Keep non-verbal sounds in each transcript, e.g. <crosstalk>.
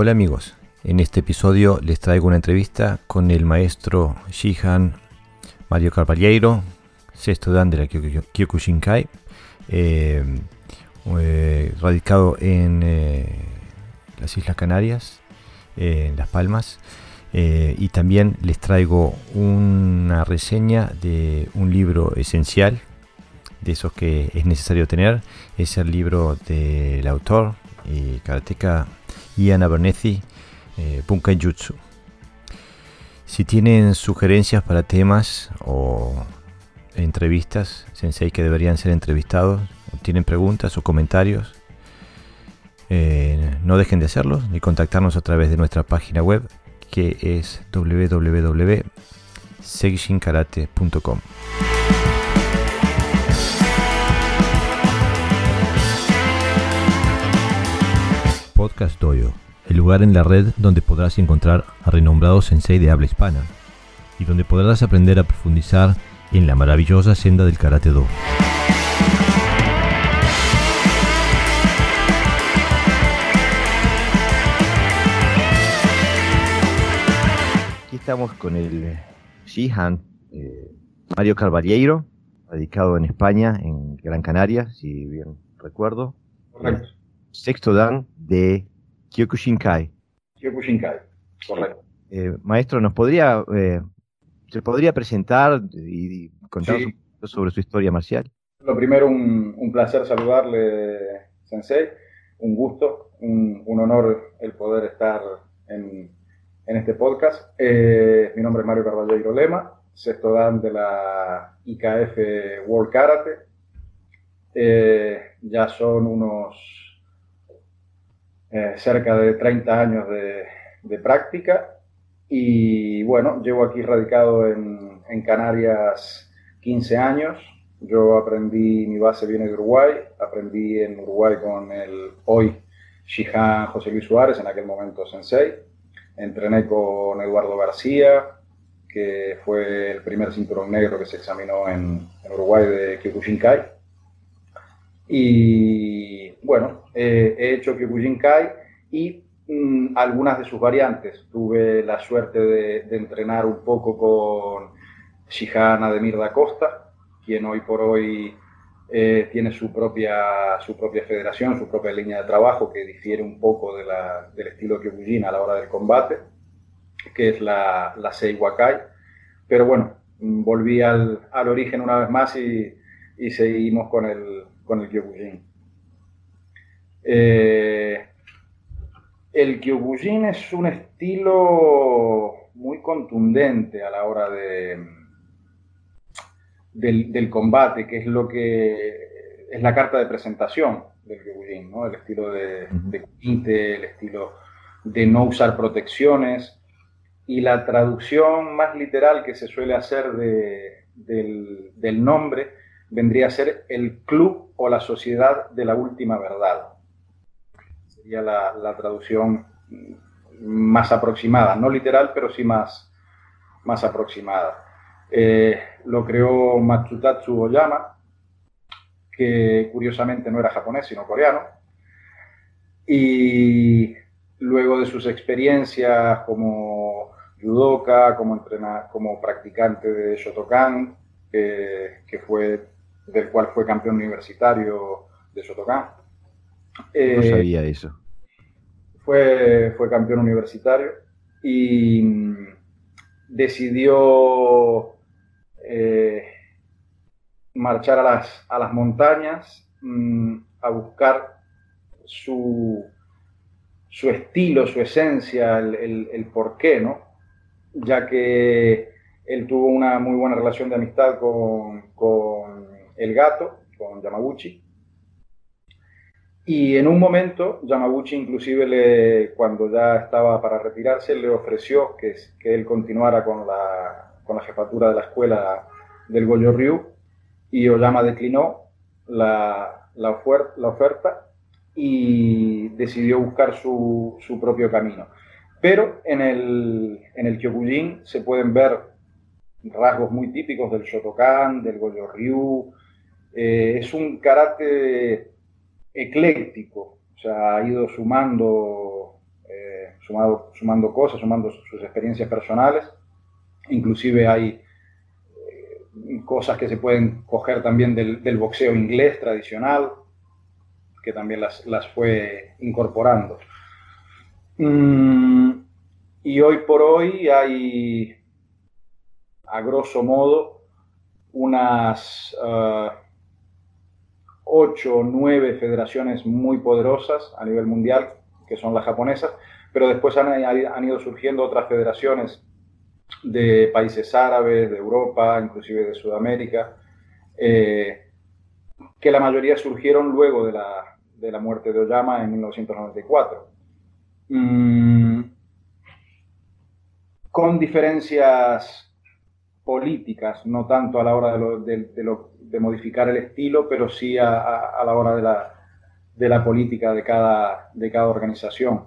Hola amigos, en este episodio les traigo una entrevista con el maestro Shihan Mario Carvalheiro, sexto dan de la Kyokushinkai, eh, eh, radicado en eh, las Islas Canarias, en Las Palmas, y también les traigo una reseña de un libro esencial, de esos que es necesario tener, es el libro del autor karateka Ian Abernethy, eh. Si tienen sugerencias para temas o entrevistas, sensei que deberían ser entrevistados, tienen preguntas o comentarios, eh, no dejen de hacerlos ni contactarnos a través de nuestra página web que es www.seishinkarate.com. Podcast Doyo, el lugar en la red donde podrás encontrar a renombrados sensei de habla hispana y donde podrás aprender a profundizar en la maravillosa senda del Karate Do. Aquí estamos con el Shihan eh, Mario Carvalheiro, radicado en España, en Gran Canaria, si bien recuerdo. Correcto sexto dan de Kyokushinkai. Kyokushinkai, correcto. Eh, maestro, ¿nos podría, eh, se podría presentar y, contarnos un poco sobre su historia marcial? Lo primero, un, placer saludarle, Sensei. Un gusto, un, honor el poder estar en, este podcast. Eh, mi nombre es Mario Carvalho Lema, sexto dan de la IKF World Karate. ya son unos eh, cerca de 30 años de, práctica y bueno, llevo aquí radicado en, Canarias 15 años. Yo aprendí, mi base viene de Uruguay, aprendí en Uruguay con el hoy Shihan José Luis Suárez, en aquel momento sensei. Entrené con Eduardo García, que fue el primer cinturón negro que se examinó en, en Uruguay de Kyokushinkai. Y bueno, eh, he hecho Kyokushinkai y mm, algunas de sus variantes. Tuve la suerte de, entrenar un poco con Shihan Ademir da Costa, quien hoy por hoy eh, tiene su propia, su propia federación, su propia línea de trabajo que difiere un poco de del estilo Kyokushin a la hora del combate, que es la, la Seiwakai. Pero bueno, volví al, al, origen una vez más y, y seguimos con el, con el Kyokushin. Eh, el Kyokujin es un estilo muy contundente a la hora de, del, combate, que es lo que es la carta de presentación del Kyokujin, ¿no? el estilo de, de el estilo de no usar protecciones. Y la traducción más literal que se suele hacer del, del nombre vendría a ser el club o la sociedad de la última verdad la, traducción más aproximada, no literal, pero sí más, más aproximada. Eh, lo creó Matsutatsu Oyama, que curiosamente no era japonés, sino coreano. Y luego de sus experiencias como judoka, como, como practicante de Shotokan, que fue, del cual fue campeón universitario de Shotokan, no eh, sabía eso. Fue, fue campeón universitario y mm, decidió eh, marchar a las, a las montañas mm, a buscar su, su estilo, su esencia, el, el, porqué, ¿no? Ya que él tuvo una muy buena relación de amistad con, con el gato, con Yamaguchi, y en un momento, Yamaguchi inclusive le, cuando ya estaba para retirarse, le ofreció que, que él continuara con la, con la jefatura de la escuela del Goyo Ryu y Oyama declinó la, la, oferta y decidió buscar su, su, propio camino. Pero en el, en el Kyokujin se pueden ver rasgos muy típicos del Shotokan, del Goyo Ryu. Eh, es un karate ecléctico, o sea, ha ido sumando eh, sumando cosas, sumando sus experiencias personales. Inclusive hay eh, cosas que se pueden coger también del, boxeo inglés tradicional, que también las, fue incorporando. Mm, y hoy por hoy hay, a grosso modo, unas uh, ocho o nueve federaciones muy poderosas a nivel mundial, que son las japonesas, pero después han, han ido surgiendo otras federaciones de países árabes, de Europa, inclusive de Sudamérica, eh, que la mayoría surgieron luego de la, de la, muerte de Oyama en 1994. Mm, con diferencias políticas, no tanto a la hora de, modificar el estilo, pero sí a, la hora de la, política de cada, de cada organización.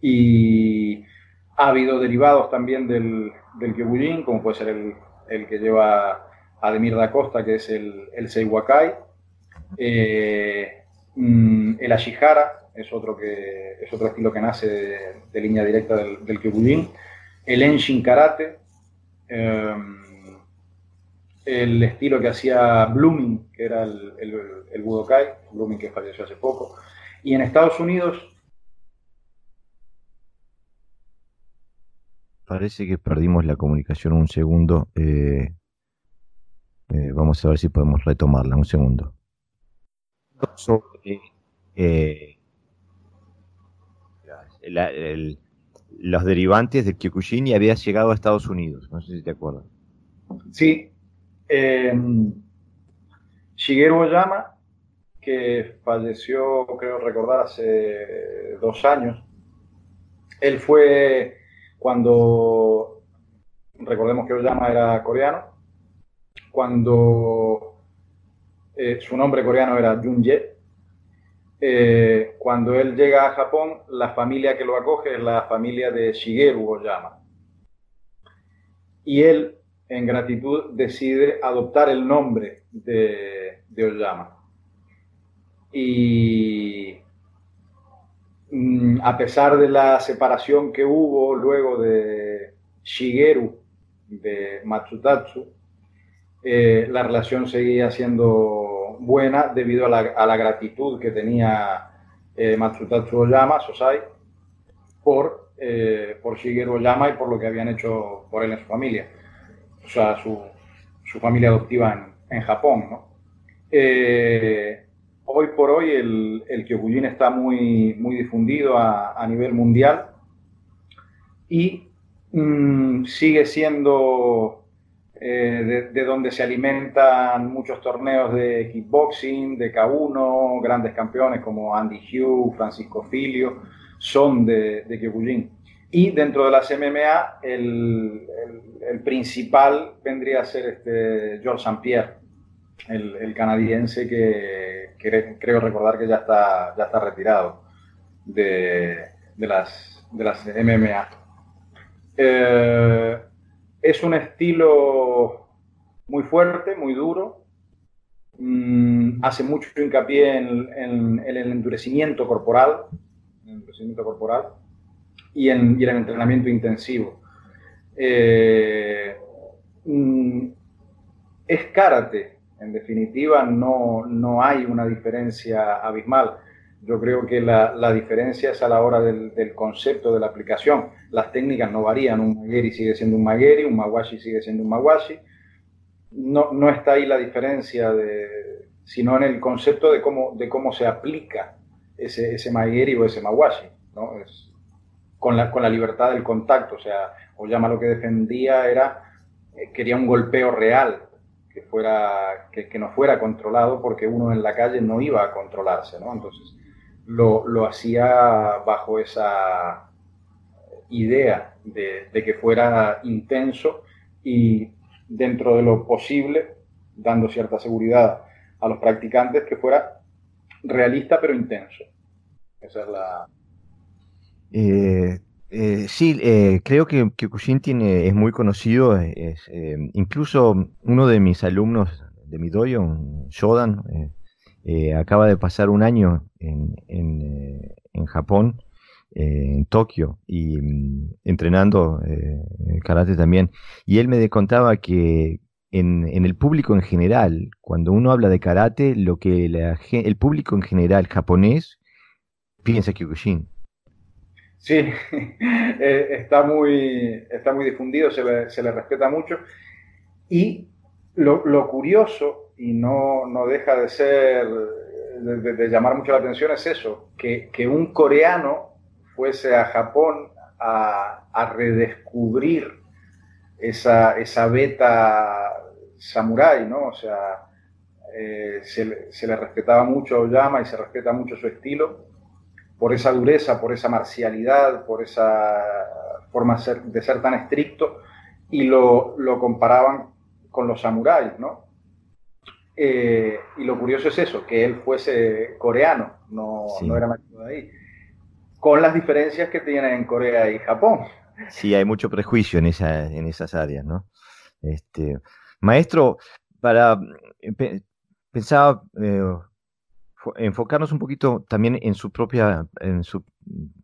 Y ha habido derivados también del, del como puede ser el, que lleva Ademir da Costa, que es el, el Seiwakai. Eh, mm, el Ashihara es otro, que, es otro estilo que nace de, línea directa del, del. El Enshin Karate, Em, el estilo que hacía Blooming, que era el, el, Budokai, Blooming que falleció hace poco. Y en Estados Unidos... Parece que perdimos la comunicación un segundo. Eh, eh, vamos a ver si podemos retomarla un segundo. Eh, el, los derivantes del Kyokushin había llegado a Estados Unidos. No sé si te acuerdas. Sí. Eh, Shigeru Oyama, que falleció, creo recordar, hace dos años, él fue cuando, recordemos que Oyama era coreano, cuando eh, su nombre coreano era Junye, eh, cuando él llega a Japón, la familia que lo acoge es la familia de Shigeru Oyama. Y él, en gratitud, decide adoptar el nombre de, Oyama. Y mm, a pesar de la separación que hubo luego de Shigeru de Matsutatsu, eh, la relación seguía siendo buena debido a la, gratitud que tenía eh, Matsutatsu Oyama, Sosai, por, eh, por Shigeru Oyama y por lo que habían hecho por él en su familia, o sea, su, familia adoptiva en, Japón. Eh, hoy por hoy el, el Kyokujin está muy, muy difundido a, nivel mundial y mm, sigue siendo eh, de, donde se alimentan muchos torneos de kickboxing, de K1, grandes campeones como Andy Hugh, Francisco Filio, son de, de Y dentro de las MMA, el, principal vendría a ser este George St. Pierre, el, canadiense que, creo recordar que ya está, ya está retirado de, las, de las MMA. Eh, es un estilo muy fuerte, muy duro. Mm, hace mucho hincapié en, el endurecimiento corporal, y en, el entrenamiento intensivo. Eh, mm, es karate, en definitiva no, no hay una diferencia abismal. Yo creo que la, diferencia es a la hora del, concepto de la aplicación. Las técnicas no varían, un Magueri sigue siendo un Magueri, un Mawashi sigue siendo un Mawashi. No, no está ahí la diferencia, de, sino en el concepto de cómo, de cómo se aplica ese, ese Magueri o ese Mawashi, ¿no? Es, con, la, con la libertad del contacto. O sea, llama lo que defendía era, eh, quería un golpeo real, que, fuera, que, que, no fuera controlado porque uno en la calle no iba a controlarse, ¿no? Entonces, lo, hacía bajo esa idea de, que fuera intenso y dentro de lo posible, dando cierta seguridad a los practicantes, que fuera realista pero intenso. Esa es la... Eh, eh, sí, eh, creo que Kyokushin tiene, es muy conocido, es, incluso uno de mis alumnos de mi dojo, Shodan, acaba de pasar un año en, en, eh, Japón eh, en Tokio y mm, entrenando eh, karate también. Y él me contaba que en, el público en general, cuando uno habla de karate, lo que el público en general japonés piensa Kyokushin. Sí, <laughs> eh, está, muy, está muy difundido, se le, se le respeta mucho. Y lo, lo curioso, y no, no, deja de ser, de, llamar mucho la atención, es eso, que, que un coreano fuese a Japón a, a redescubrir esa, esa beta samurái, ¿no? O sea, eh, se, se, le respetaba mucho a Oyama y se respeta mucho su estilo por esa dureza, por esa marcialidad, por esa forma de ser tan estricto y lo, lo comparaban con los samuráis, ¿no? Eh, y lo curioso es eso, que él fuese coreano, no, no era nacido de ahí, con las diferencias que tienen en Corea y Japón. Sí, hay mucho prejuicio en, esa, en esas áreas, ¿no? Este, maestro, para pensaba eh, enfocarnos un poquito también en su propia, en su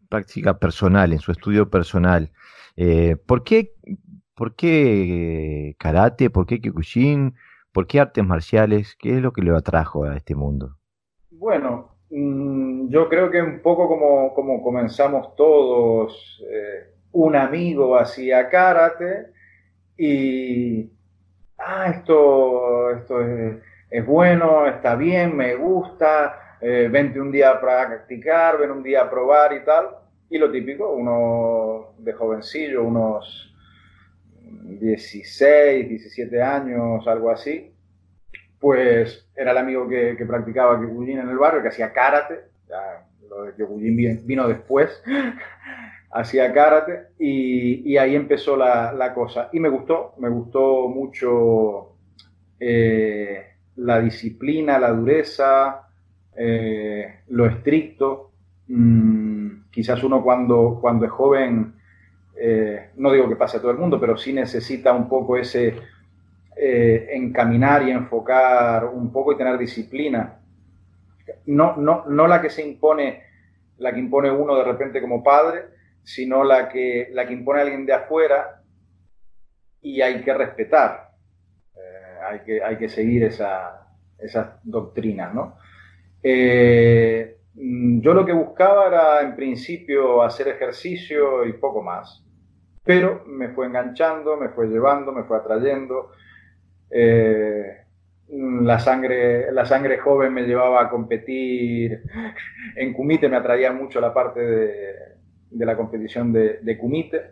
práctica personal, en su estudio personal. Eh, ¿Por qué ¿Por qué karate? ¿Por qué kyokushin? ¿Por qué artes marciales? ¿Qué es lo que le atrajo a este mundo? Bueno, mm, yo creo que un poco como, como comenzamos todos, eh, un amigo hacía karate y, ah, esto, esto es, bueno, está bien, me gusta, eh, vente un día a practicar, ven un día a probar y tal. Y lo típico, uno de jovencillo, unos 16, 17 años, algo así, pues era el amigo que, practicaba Kyokujin en el barrio, que hacía karate, ya, lo de Kyokujin vino después, <laughs> hacía karate y, ahí empezó la, cosa. Y me gustó, me gustó mucho eh, la disciplina, la dureza, eh, lo estricto. Mm, quizás uno cuando, cuando es joven eh, no digo que pase a todo el mundo, pero sí necesita un poco ese eh, encaminar y enfocar un poco y tener disciplina. No, no, no la que se impone, la que impone uno de repente como padre, sino la que, la que impone alguien de afuera y hay que respetar, eh, hay, que, hay que seguir esa, esas doctrinas, ¿no? yo lo que buscaba era en principio hacer ejercicio y poco más pero me fue enganchando, me fue llevando, me fue atrayendo. Eh, la, sangre, la sangre joven me llevaba a competir. En Kumite me atraía mucho la parte de, de la competición de, de Kumite.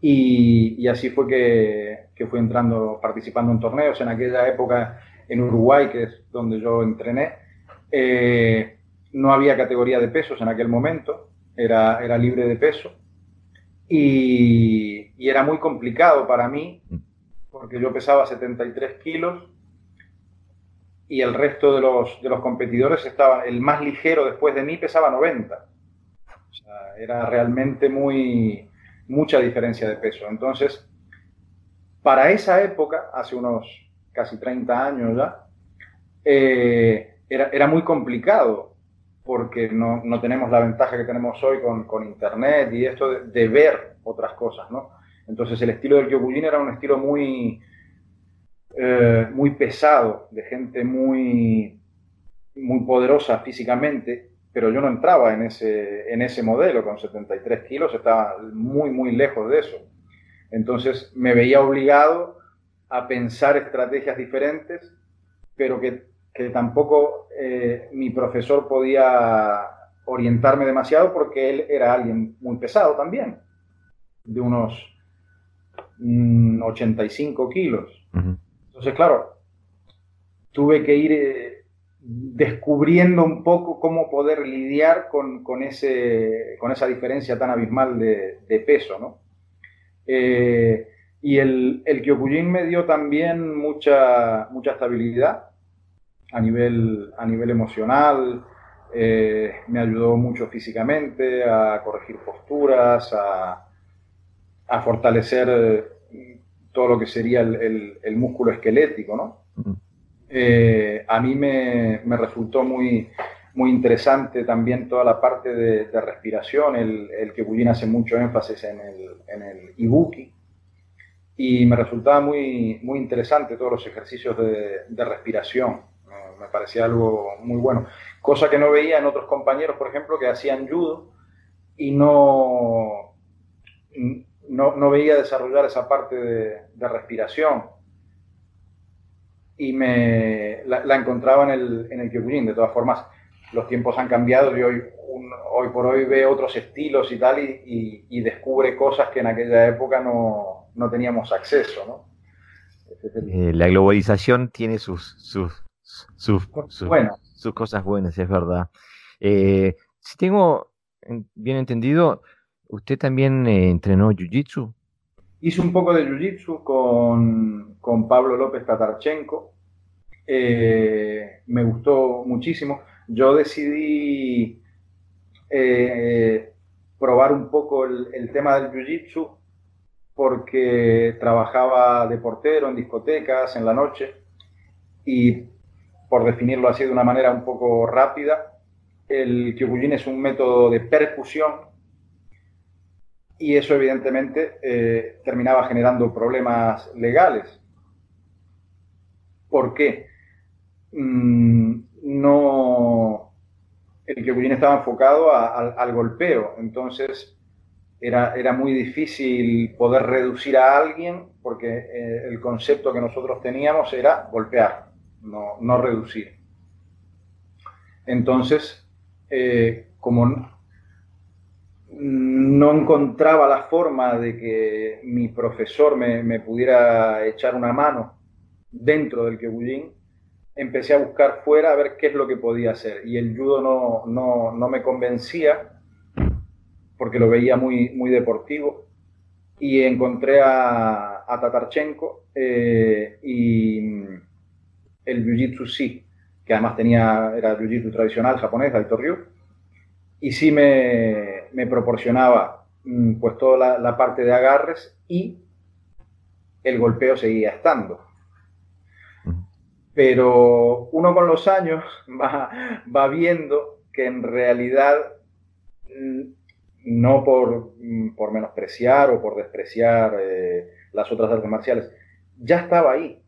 Y, y, así fue que, que, fui entrando, participando en torneos. En aquella época en Uruguay, que es donde yo entrené, eh, no había categoría de pesos en aquel momento, era, era libre de peso. Y, era muy complicado para mí, porque yo pesaba 73 kilos y el resto de los, de los competidores estaban, el más ligero después de mí pesaba 90. O sea, era realmente muy, mucha diferencia de peso. Entonces, para esa época, hace unos casi 30 años ya, eh, era, era, muy complicado porque no, no, tenemos la ventaja que tenemos hoy con, con Internet y esto de, ver otras cosas, ¿no? Entonces el estilo del Kyokujin era un estilo muy, eh, muy pesado, de gente muy, muy poderosa físicamente, pero yo no entraba en ese, en ese modelo, con 73 kilos estaba muy, muy lejos de eso. Entonces me veía obligado a pensar estrategias diferentes, pero que que tampoco eh, mi profesor podía orientarme demasiado porque él era alguien muy pesado también, de unos 85 mm, kilos. Entonces, claro, tuve que ir eh, descubriendo un poco cómo poder lidiar con, con, ese, con esa diferencia tan abismal de, peso, ¿no? Eh, y el, el Kyokujin me dio también mucha, mucha estabilidad a nivel, a nivel emocional, eh, me ayudó mucho físicamente a corregir posturas, a, a fortalecer eh, todo lo que sería el, el, músculo esquelético, ¿no? Eh, a mí me, me, resultó muy, muy interesante también toda la parte de, respiración, el, el que hace mucho énfasis en el, en el ibuki, y me resultaba muy, muy interesante todos los ejercicios de, respiración, me parecía algo muy bueno, cosa que no veía en otros compañeros, por ejemplo, que hacían judo y no, no, veía desarrollar esa parte de, respiración. Y me la, encontraba en el, en el Kyokushin, de todas formas los tiempos han cambiado y hoy, hoy por hoy ve otros estilos y tal y, descubre cosas que en aquella época no, teníamos acceso, ¿no? Eh, la globalización tiene sus, sus, sus, sus, cosas buenas, es verdad. Eh, si tengo bien entendido, ¿usted también eh, entrenó Jiu-Jitsu? Hice un poco de Jiu-Jitsu con, con, Pablo López Tatarchenko. me gustó muchísimo yo decidí eh, probar un poco el, tema del jiu-jitsu porque trabajaba de portero en discotecas en la noche y por definirlo así de una manera un poco rápida, el Kyokushin es un método de percusión y eso evidentemente eh, terminaba generando problemas legales. ¿Por qué? Mm, no, el Kyokushin estaba enfocado al golpeo, entonces era, era, muy difícil poder reducir a alguien porque eh, el concepto que nosotros teníamos era golpear, no, no reducir. Entonces, eh, como no encontraba la forma de que mi profesor me, me pudiera echar una mano dentro del Kyokushin, empecé a buscar fuera a ver qué es lo que podía hacer. Y el judo no, no, no me convencía porque lo veía muy, muy deportivo. Y encontré a, a Tatarchenko eh, y el Jiu-Jitsu sí, que además tenía, era Jiu-Jitsu tradicional japonés, Alto Ryu, y sí me, me proporcionaba mm, pues toda la, la parte de agarres y el golpeo seguía estando. Pero uno con los años <laughs> va, va viendo que en realidad mm, no por, mm, por, menospreciar o por despreciar eh, las otras artes marciales, ya estaba ahí,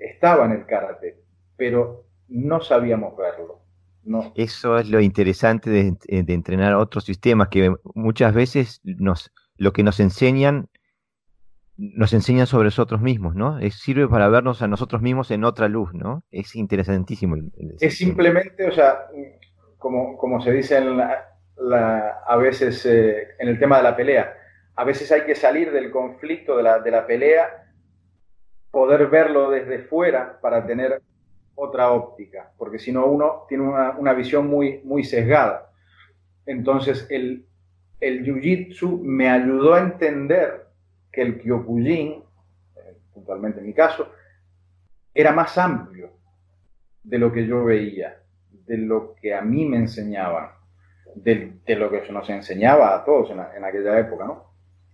estaba en el karate, pero no sabíamos verlo. No. Eso es lo interesante de, de, entrenar otros sistemas, que muchas veces nos, lo que nos enseñan nos enseñan sobre nosotros mismos, ¿no? Es, sirve para vernos a nosotros mismos en otra luz, ¿no? Es interesantísimo. es simplemente, o sea, como, como se dice a veces eh, en el tema de la pelea, a veces hay que salir del conflicto, de la, de la pelea, poder verlo desde fuera para tener otra óptica, porque si no uno tiene una, una, visión muy, muy sesgada. Entonces el, el jiu-jitsu me ayudó a entender que el Kyokushin, eh, puntualmente en mi caso, era más amplio de lo que yo veía, de lo que a mí me enseñaban, de, lo que nos enseñaba a todos en, aquella época, ¿no?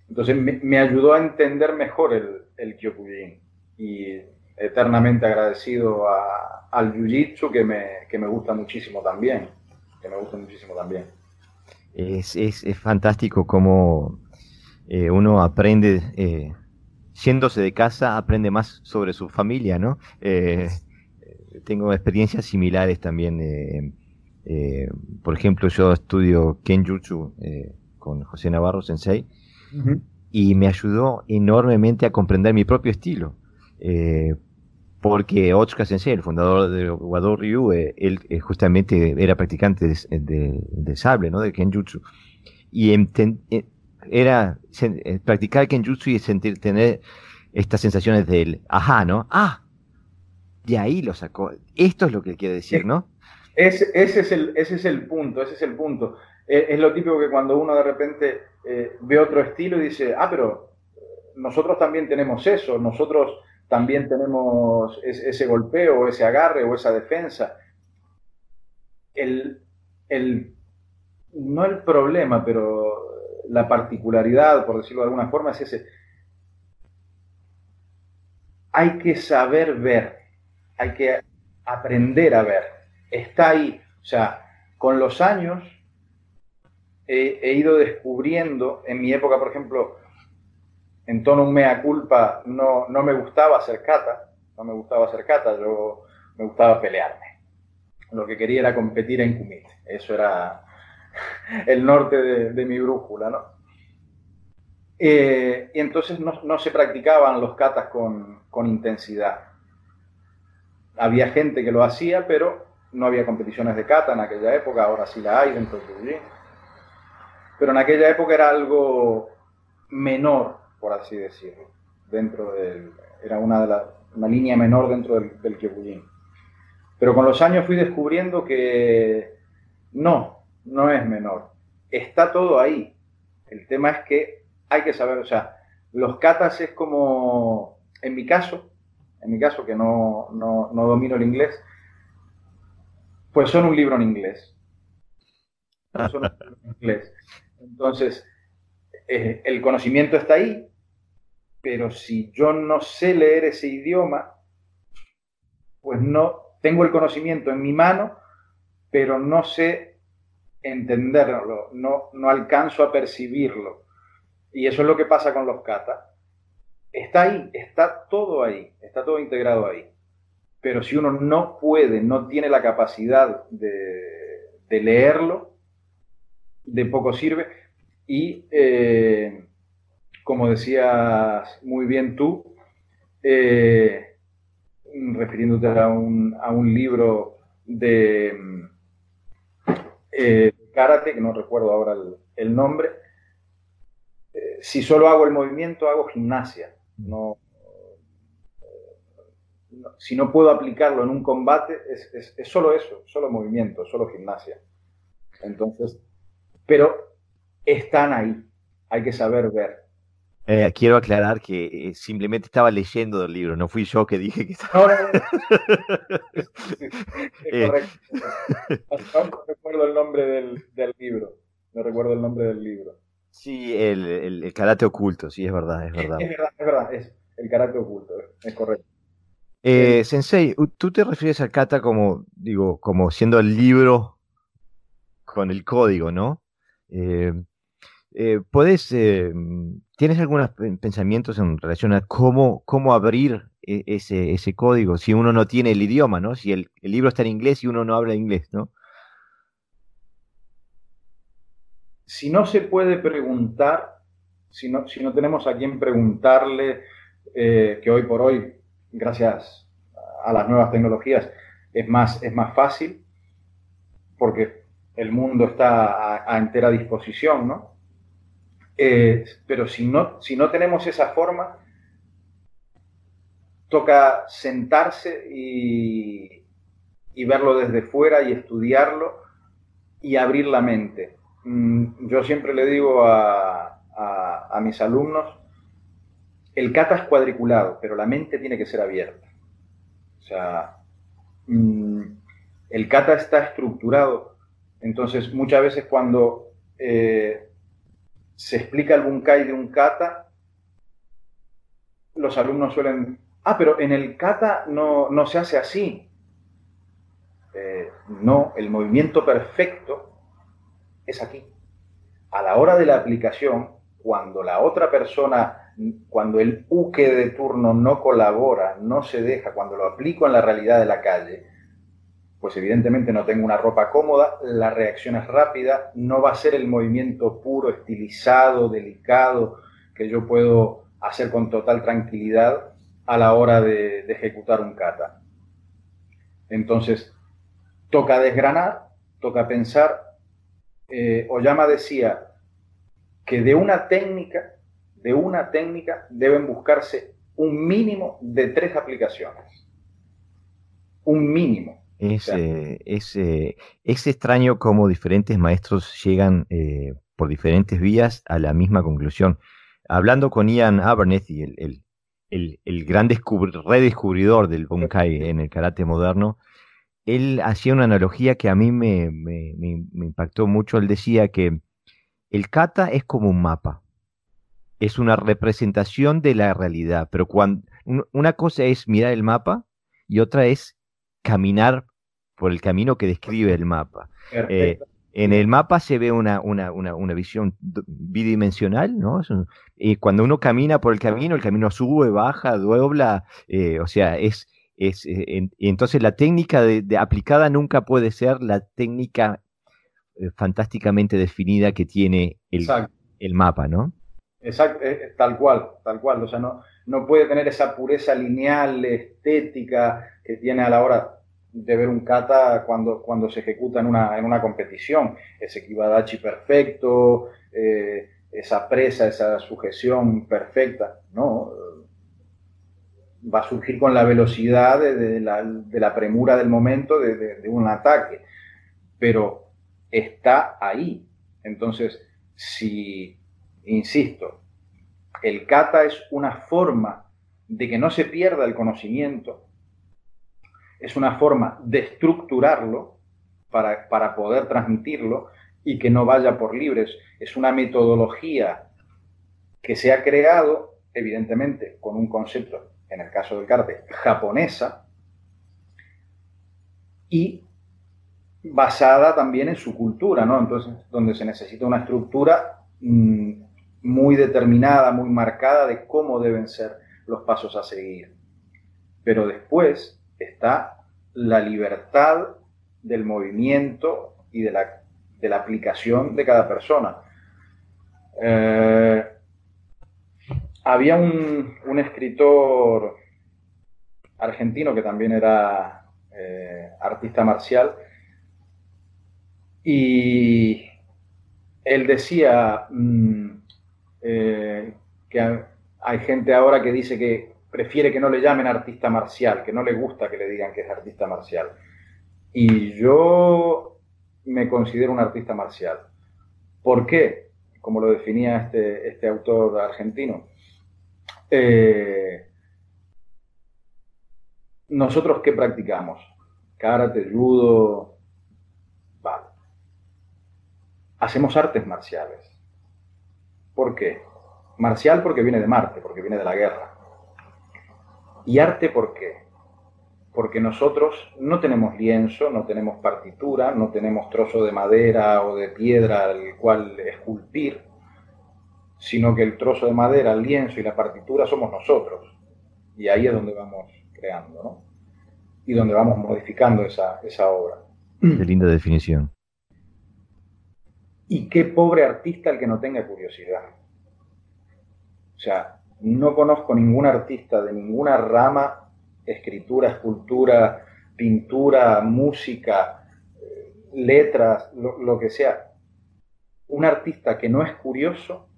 Entonces me, ayudó a entender mejor el, el Kyokushin y eternamente agradecido al Jiu-Jitsu que me, que me gusta muchísimo también, que me gusta muchísimo también. Es, es, es fantástico cómo eh, uno aprende, eh, yéndose de casa, aprende más sobre su familia, ¿no? Eh, tengo experiencias similares también. por ejemplo, yo estudio Kenjutsu con José Navarro Sensei y me ayudó enormemente a comprender mi propio estilo. Porque Otsuka Sensei, el fundador de Wado Ryu, él justamente era practicante de, sable, ¿no? De Kenjutsu. Y era eh, practicar Kenjutsu y sentir, tener estas sensaciones del ajá, ¿no? Ah, de ahí lo sacó. Esto es lo que quiere decir, ¿no? Ese, ese, es, el, ese es el punto, ese es el punto. Eh, es, lo típico que cuando uno de repente eh, ve otro estilo y dice, ah, pero nosotros también tenemos eso, nosotros también tenemos ese golpeo, ese agarre, o esa defensa. El, el, no el problema, pero la particularidad, por decirlo de alguna forma, es ese. Hay que saber ver, hay que aprender a ver. Está ahí. O sea, con los años he, ido descubriendo, en mi época, por ejemplo, en tono mea culpa, no, no me gustaba hacer kata, no me gustaba hacer kata, yo me gustaba pelearme. Lo que quería era competir en kumite. Eso era <laughs> el norte de, mi brújula, ¿no? Eh, y entonces no, se practicaban los katas con, con, intensidad. Había gente que lo hacía, pero no había competiciones de kata en aquella época, ahora sí la hay dentro del Yujin. Pero en aquella época era algo menor, por así decirlo, dentro del, era una, de la, una línea menor dentro del, del Pero con los años fui descubriendo que no, no es menor. Está todo ahí. El tema es que hay que saber, o sea, los katas es como, en mi caso, en mi caso que no, no, no domino el inglés, pues son un libro en inglés. Son un libro en inglés. Entonces, eh, el conocimiento está ahí, pero si yo no sé leer ese idioma, pues no tengo el conocimiento en mi mano, pero no sé entenderlo, no, no alcanzo a percibirlo. Y eso es lo que pasa con los kata. Está ahí, está todo ahí, está todo integrado ahí. Pero si uno no puede, no tiene la capacidad de, de leerlo, de poco sirve. Y eh, como decías muy bien tú, eh, refiriéndote a un, a un, libro de eh, karate, que no recuerdo ahora el, nombre, si solo hago el movimiento, hago gimnasia. No, si no puedo aplicarlo en un combate, es, es, es, solo eso, solo movimiento, solo gimnasia. Entonces, pero están ahí, hay que saber ver. Eh, quiero aclarar que eh, simplemente estaba leyendo del libro, no fui yo que dije que estaba. <laughs> es eh. correcto. No recuerdo el nombre del, del, libro. No recuerdo el nombre del libro. Sí, el, el, karate oculto, sí, es verdad, es verdad. Es, verdad, es verdad, es el karate oculto, es correcto. Sensei, tú te refieres al kata como, digo, como siendo el libro con el código, ¿no? Eh, eh, ¿puedes, eh, ¿Tienes algunos pensamientos en relación a cómo, cómo abrir e, ese, ese código si uno no tiene el idioma, ¿no? Si el, libro está en inglés y uno no habla inglés, ¿no? Si no se puede preguntar, si no, si no tenemos a quien preguntarle, que hoy por hoy, gracias a las nuevas tecnologías, es más, es más fácil, porque el mundo está a, entera disposición, ¿no? Eh, pero si no, si no tenemos esa forma, toca sentarse y, verlo desde fuera y estudiarlo y abrir la mente. Mm, yo siempre le digo a, mis alumnos, el kata es cuadriculado, pero la mente tiene que ser abierta. O sea, mm, el kata está estructurado entonces, muchas veces cuando eh, se explica el bunkai de un kata, los alumnos suelen, ah, pero en el kata no, se hace así. Eh, no, el movimiento perfecto es aquí. A la hora de la aplicación, cuando la otra persona, cuando el uke de turno no colabora, no se deja, cuando lo aplico en la realidad de la calle, pues evidentemente no tengo una ropa cómoda, la reacción es rápida, no va a ser el movimiento puro, estilizado, delicado, que yo puedo hacer con total tranquilidad a la hora de, ejecutar un kata. Entonces, toca desgranar, toca pensar. Eh, Oyama decía que de una técnica, de una técnica deben buscarse un mínimo de tres aplicaciones. Un mínimo. Es, es, extraño cómo diferentes maestros llegan eh, por diferentes vías a la misma conclusión. Hablando con Ian Abernethy, el, el, el, gran redescubridor del Bunkai en el karate moderno, él hacía una analogía que a mí me, me, me, impactó mucho. Él decía que el kata es como un mapa, es una representación de la realidad, pero cuando una cosa es mirar el mapa y otra es caminar por el camino que describe el mapa. Eh, en el mapa se ve una, una, una, visión bidimensional, ¿no? y cuando uno camina por el camino, el camino sube, baja, dobla, eh, o sea, es, es eh, entonces la técnica de, aplicada nunca puede ser la técnica fantásticamente definida que tiene el, el mapa, ¿no? Exacto, tal cual, tal cual, o sea, no, no puede tener esa pureza lineal, estética que tiene a la hora de ver un kata cuando, cuando se ejecuta en una, en una competición. Ese kibadachi perfecto, eh, esa presa, esa sujeción perfecta, ¿no? Va a surgir con la velocidad de, la, premura del momento de, de, un ataque, pero está ahí. Entonces, si, insisto, el kata es una forma de que no se pierda el conocimiento, es una forma de estructurarlo para, para poder transmitirlo y que no vaya por libres. Es una metodología que se ha creado, evidentemente, con un concepto, en el caso del karate, japonesa, y basada también en su cultura, ¿no? Entonces, donde se necesita una estructura mm, muy determinada, muy marcada de cómo deben ser los pasos a seguir. Pero después está la libertad del movimiento y de la, de la aplicación de cada persona. Eh, había un, escritor argentino que también era eh, artista marcial y él decía mm, eh, que hay gente ahora que dice que prefiere que no le llamen artista marcial, que no le gusta que le digan que es artista marcial. Y yo me considero un artista marcial. ¿Por qué? Como lo definía este, este autor argentino. Eh, ¿Nosotros qué practicamos? Karate, judo, vale. Hacemos artes marciales. ¿Por qué? Marcial porque viene de Marte, porque viene de la guerra. ¿Y arte por qué? Porque nosotros no tenemos lienzo, no tenemos partitura, no tenemos trozo de madera o de piedra al cual esculpir, sino que el trozo de madera, el lienzo y la partitura somos nosotros. Y ahí es donde vamos creando, ¿no? Y donde vamos modificando esa, esa obra. Qué linda definición. Y qué pobre artista el que no tenga curiosidad. O sea, no conozco ningún artista de ninguna rama, escritura, escultura, pintura, música, eh, letras, lo, que sea. Un artista que no es curioso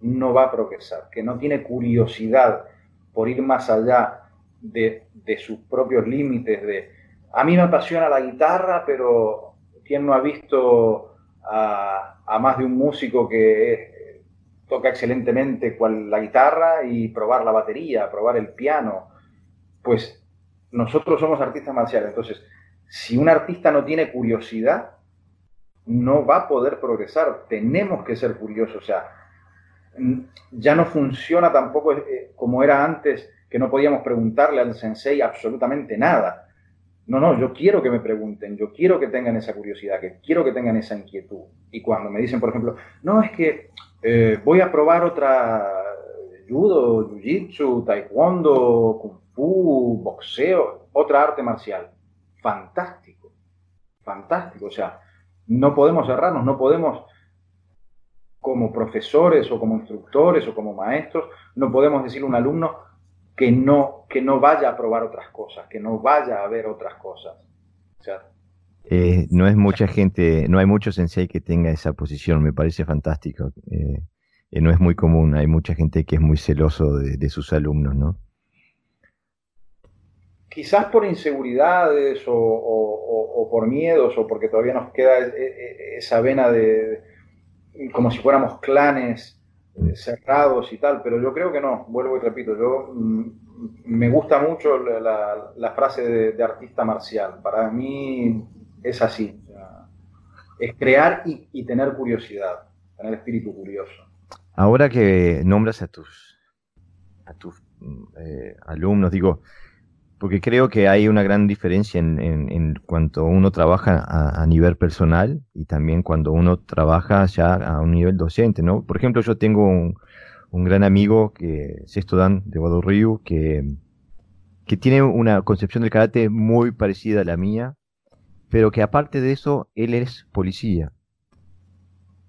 no va a progresar, que no tiene curiosidad por ir más allá de, sus propios límites, de a mí me apasiona la guitarra, pero ¿quién no ha visto a, a más de un músico que es toca excelentemente cual la guitarra y probar la batería, probar el piano. Pues nosotros somos artistas marciales, entonces si un artista no tiene curiosidad, no va a poder progresar. Tenemos que ser curiosos, o sea, ya no funciona tampoco eh, como era antes, que no podíamos preguntarle al sensei absolutamente nada. No, no, yo quiero que me pregunten, yo quiero que tengan esa curiosidad, que quiero que tengan esa inquietud. Y cuando me dicen, por ejemplo, no, es que eh, voy a probar otra judo, jiu-jitsu, taekwondo, kung fu, boxeo, otra arte marcial. Fantástico, fantástico. O sea, no podemos cerrarnos, no podemos, como profesores o como instructores o como maestros, no podemos decirle a un alumno que no, que no vaya a probar otras cosas, que no vaya a ver otras cosas. O sea, eh, no es mucha gente, no hay mucho sensei que tenga esa posición, me parece fantástico. Eh, eh, no es muy común, hay mucha gente que es muy celoso de, sus alumnos, ¿no? Quizás por inseguridades o, por miedos o porque todavía nos queda esa vena de, como si fuéramos clanes cerrados y tal, pero yo creo que no, vuelvo y repito, yo mm, me gusta mucho la, frase de, artista marcial, para mí es así. es crear y, tener curiosidad, tener espíritu curioso. Ahora que nombras a tus, eh, alumnos, digo, porque creo que hay una gran diferencia en, cuanto uno trabaja a, nivel personal y también cuando uno trabaja ya a un nivel docente, ¿no? Por ejemplo, yo tengo un, gran amigo que es estudiante de Guadalajara que, que tiene una concepción del karate muy parecida a la mía, pero que aparte de eso, él es policía.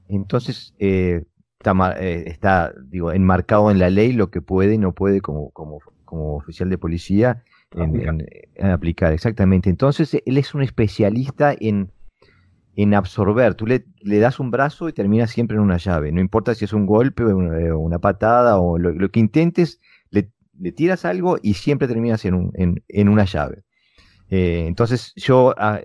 Entonces, eh, está, eh, está, digo, enmarcado en la ley lo que puede y no puede como, como, como oficial de policía en, aplicar, exactamente. Entonces, él es un especialista en, en absorber. Tú le, le, das un brazo y termina siempre en una llave. No importa si es un golpe o una, patada o lo, que intentes, le, le, tiras algo y siempre terminas en, un, en, en una llave. Eh, entonces, yo ah,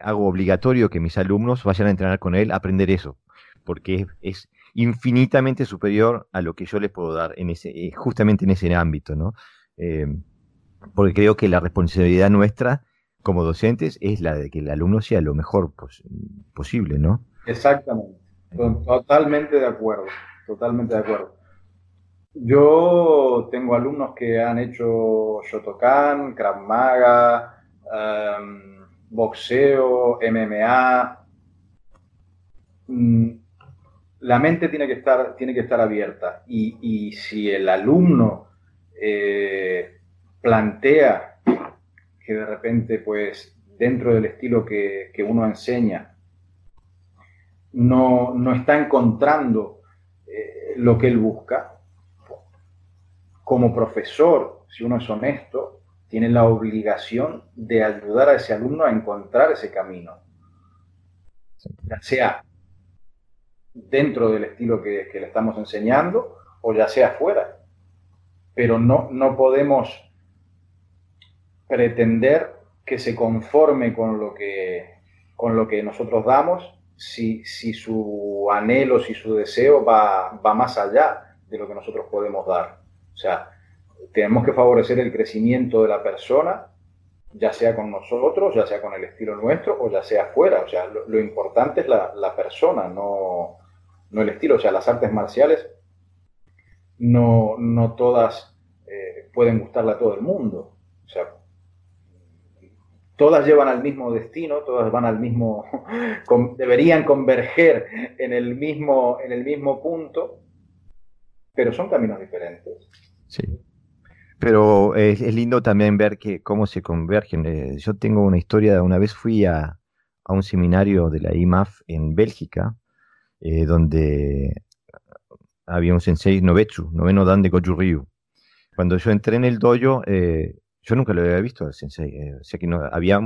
hago obligatorio que mis alumnos vayan a entrenar con él, a aprender eso, porque es, infinitamente superior a lo que yo les puedo dar en ese, eh, justamente en ese ámbito, ¿no? Eh, porque creo que la responsabilidad nuestra como docentes es la de que el alumno sea lo mejor posible, ¿no? Exactamente, totalmente de acuerdo, totalmente de acuerdo. Yo tengo alumnos que han hecho Shotokan, Krav Maga, em, boxeo, MMA. Mm, la mente tiene que estar, tiene que estar abierta y, si el alumno eh, plantea que de repente, pues, dentro del estilo que, uno enseña, no, está encontrando eh, lo que él busca, como profesor, si uno es honesto, tiene la obligación de ayudar a ese alumno a encontrar ese camino. Ya sea dentro del estilo que, que le estamos enseñando o ya sea fuera. Pero no, no podemos pretender que se conforme con lo que, con lo que nosotros damos si, si su anhelo, si su deseo va, va más allá de lo que nosotros podemos dar. O sea, tenemos que favorecer el crecimiento de la persona, ya sea con nosotros, ya sea con el estilo nuestro o ya sea fuera. O sea, lo, importante es la, la persona, no, no, el estilo. O sea, las artes marciales no, no todas eh, pueden gustarle a todo el mundo. O sea, todas llevan al mismo destino, todas van al mismo, <laughs> deberían converger en el mismo, en el mismo punto, pero son caminos diferentes. Sí. Pero es, lindo también ver que cómo se convergen. Eh, yo tengo una historia, una vez fui a, un seminario de la IMAF en Bélgica, eh, donde había un sensei Novetsu, noveno dan de Goju Ryu. Cuando yo entré en el dojo, eh, yo nunca lo había visto al sensei. Eh, o sea que no, había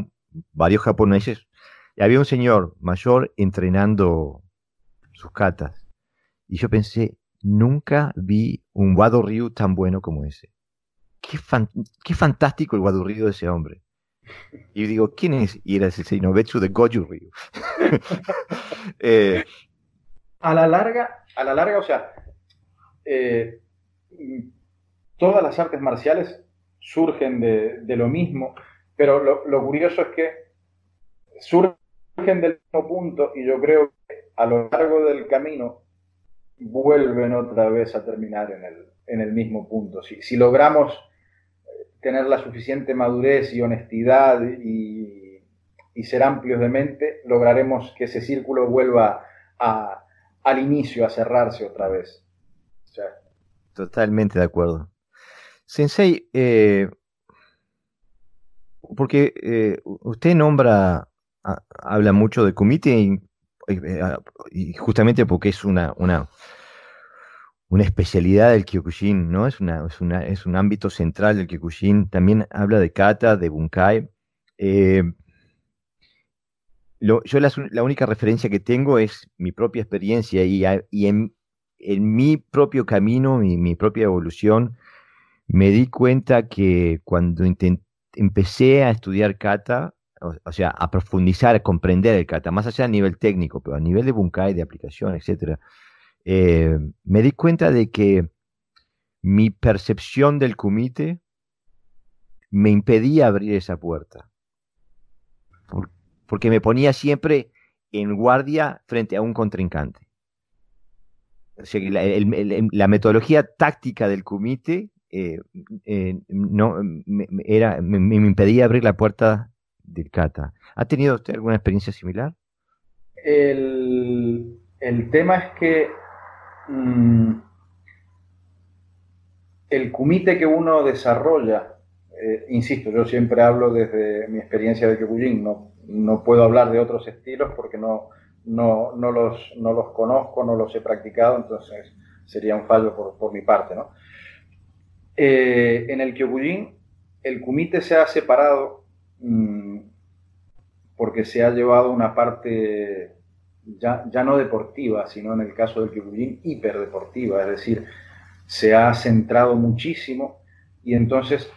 varios japoneses y había un señor mayor entrenando sus katas. Y yo pensé, nunca vi un Wado Ryu tan bueno como ese. Qué, qué fantástico el Ryu de ese hombre. Y digo, ¿quién es? Y era el sensei Nobetsu de Goju Ryu. <laughs> Eh, a la larga, a la larga, o sea, eh, todas las artes marciales surgen de, lo mismo, pero lo, curioso es que surgen del mismo punto y yo creo que a lo largo del camino vuelven otra vez a terminar en el, en el mismo punto. Si, si logramos tener la suficiente madurez y honestidad y, ser amplios de mente, lograremos que ese círculo vuelva a, al inicio, a cerrarse otra vez. Totalmente de acuerdo. Sensei, eh, porque eh, usted nombra, habla mucho de kumite eh, y, justamente porque es una, una especialidad del Kyokushin, ¿no? Es, una, es, una, es un ámbito central del Kyokushin. También habla de kata, de bunkai. yo la, única referencia que tengo es mi propia experiencia y, y en, en, mi propio camino, mi, mi propia evolución, me di cuenta que cuando empecé a estudiar kata, o, sea, a profundizar, a comprender el kata, más allá a nivel técnico, pero a nivel de bunkai, de aplicación, etc., eh, me di cuenta de que mi percepción del kumite me impedía abrir esa puerta. porque me ponía siempre en guardia frente a un contrincante. la, la metodología táctica del kumite eh, eh, no, me, era, me, impedía abrir la puerta del kata. ¿Ha tenido usted alguna experiencia similar? El, tema es que mm, el kumite que uno desarrolla, eh, insisto, yo siempre hablo desde mi experiencia de Kyokujin, no, no puedo hablar de otros estilos porque no, no, no, los, no los conozco, no los he practicado, entonces sería un fallo por, por mi parte, ¿no? Eh, en el Kyokujin, el kumite se ha separado mm, porque se ha llevado una parte ya, ya, no deportiva, sino en el caso del Kyokujin hiperdeportiva, es decir, se ha centrado muchísimo y entonces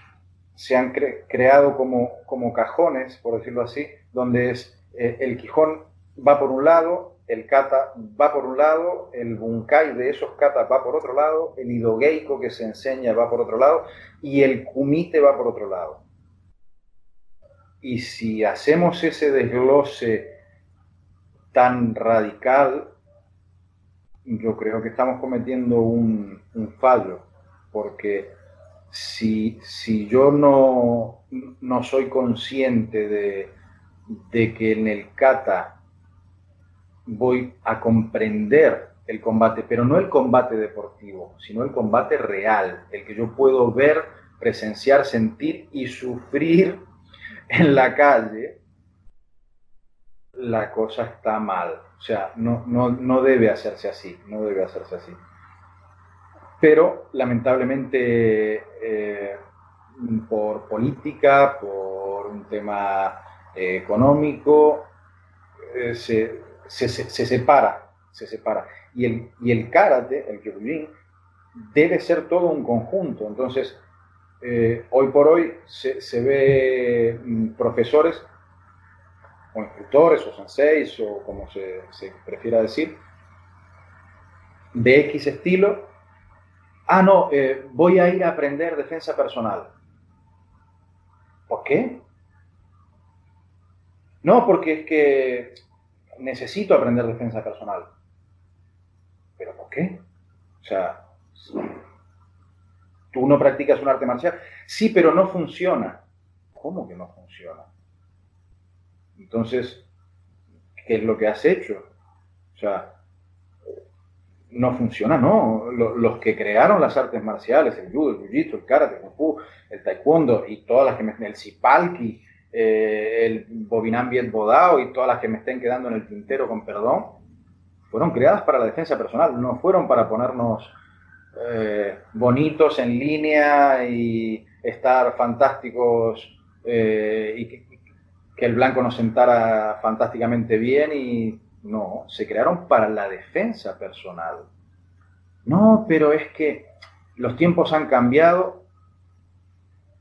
se han creado como, como cajones, por decirlo así, donde es eh, el Quijón va por un lado, el kata va por un lado, el bunkai de esos katas va por otro lado, el idogeico que se enseña va por otro lado y el kumite va por otro lado. Y si hacemos ese desglose tan radical, yo creo que estamos cometiendo un, fallo, porque si, si yo no, no, soy consciente de, de que en el kata voy a comprender el combate, pero no el combate deportivo, sino el combate real, el que yo puedo ver, presenciar, sentir y sufrir en la calle, la cosa está mal. O sea, no, no, debe hacerse así, no debe hacerse así. Pero lamentablemente eh, por política, por un tema eh, económico, eh, se, se, separa, se separa. Y el, y el karate, el kyokujin, debe ser todo un conjunto. Entonces, hoy por hoy se, se ve mm, profesores o instructores o senseis o como se, prefiera decir, de X estilo. Ah, no, eh, voy a ir a aprender defensa personal. ¿Por qué? No, porque es que necesito aprender defensa personal. ¿Pero por qué? O sea, tú no practicas un arte marcial. Sí, pero no funciona. ¿Cómo que no funciona? Entonces, ¿qué es lo que has hecho? O sea, no funciona, ¿no? Los que crearon las artes marciales, el judo, el jiu-jitsu, el karate, el kung fu, el taekwondo y todas las que me... el sipalki, eh, el Bobinam Viet Bodao y todas las que me estén quedando en el tintero con perdón, fueron creadas para la defensa personal, no fueron para ponernos eh, bonitos en línea y estar fantásticos eh, y que, el blanco nos sentara fantásticamente bien y no, se crearon para la defensa personal. No, pero es que los tiempos han cambiado.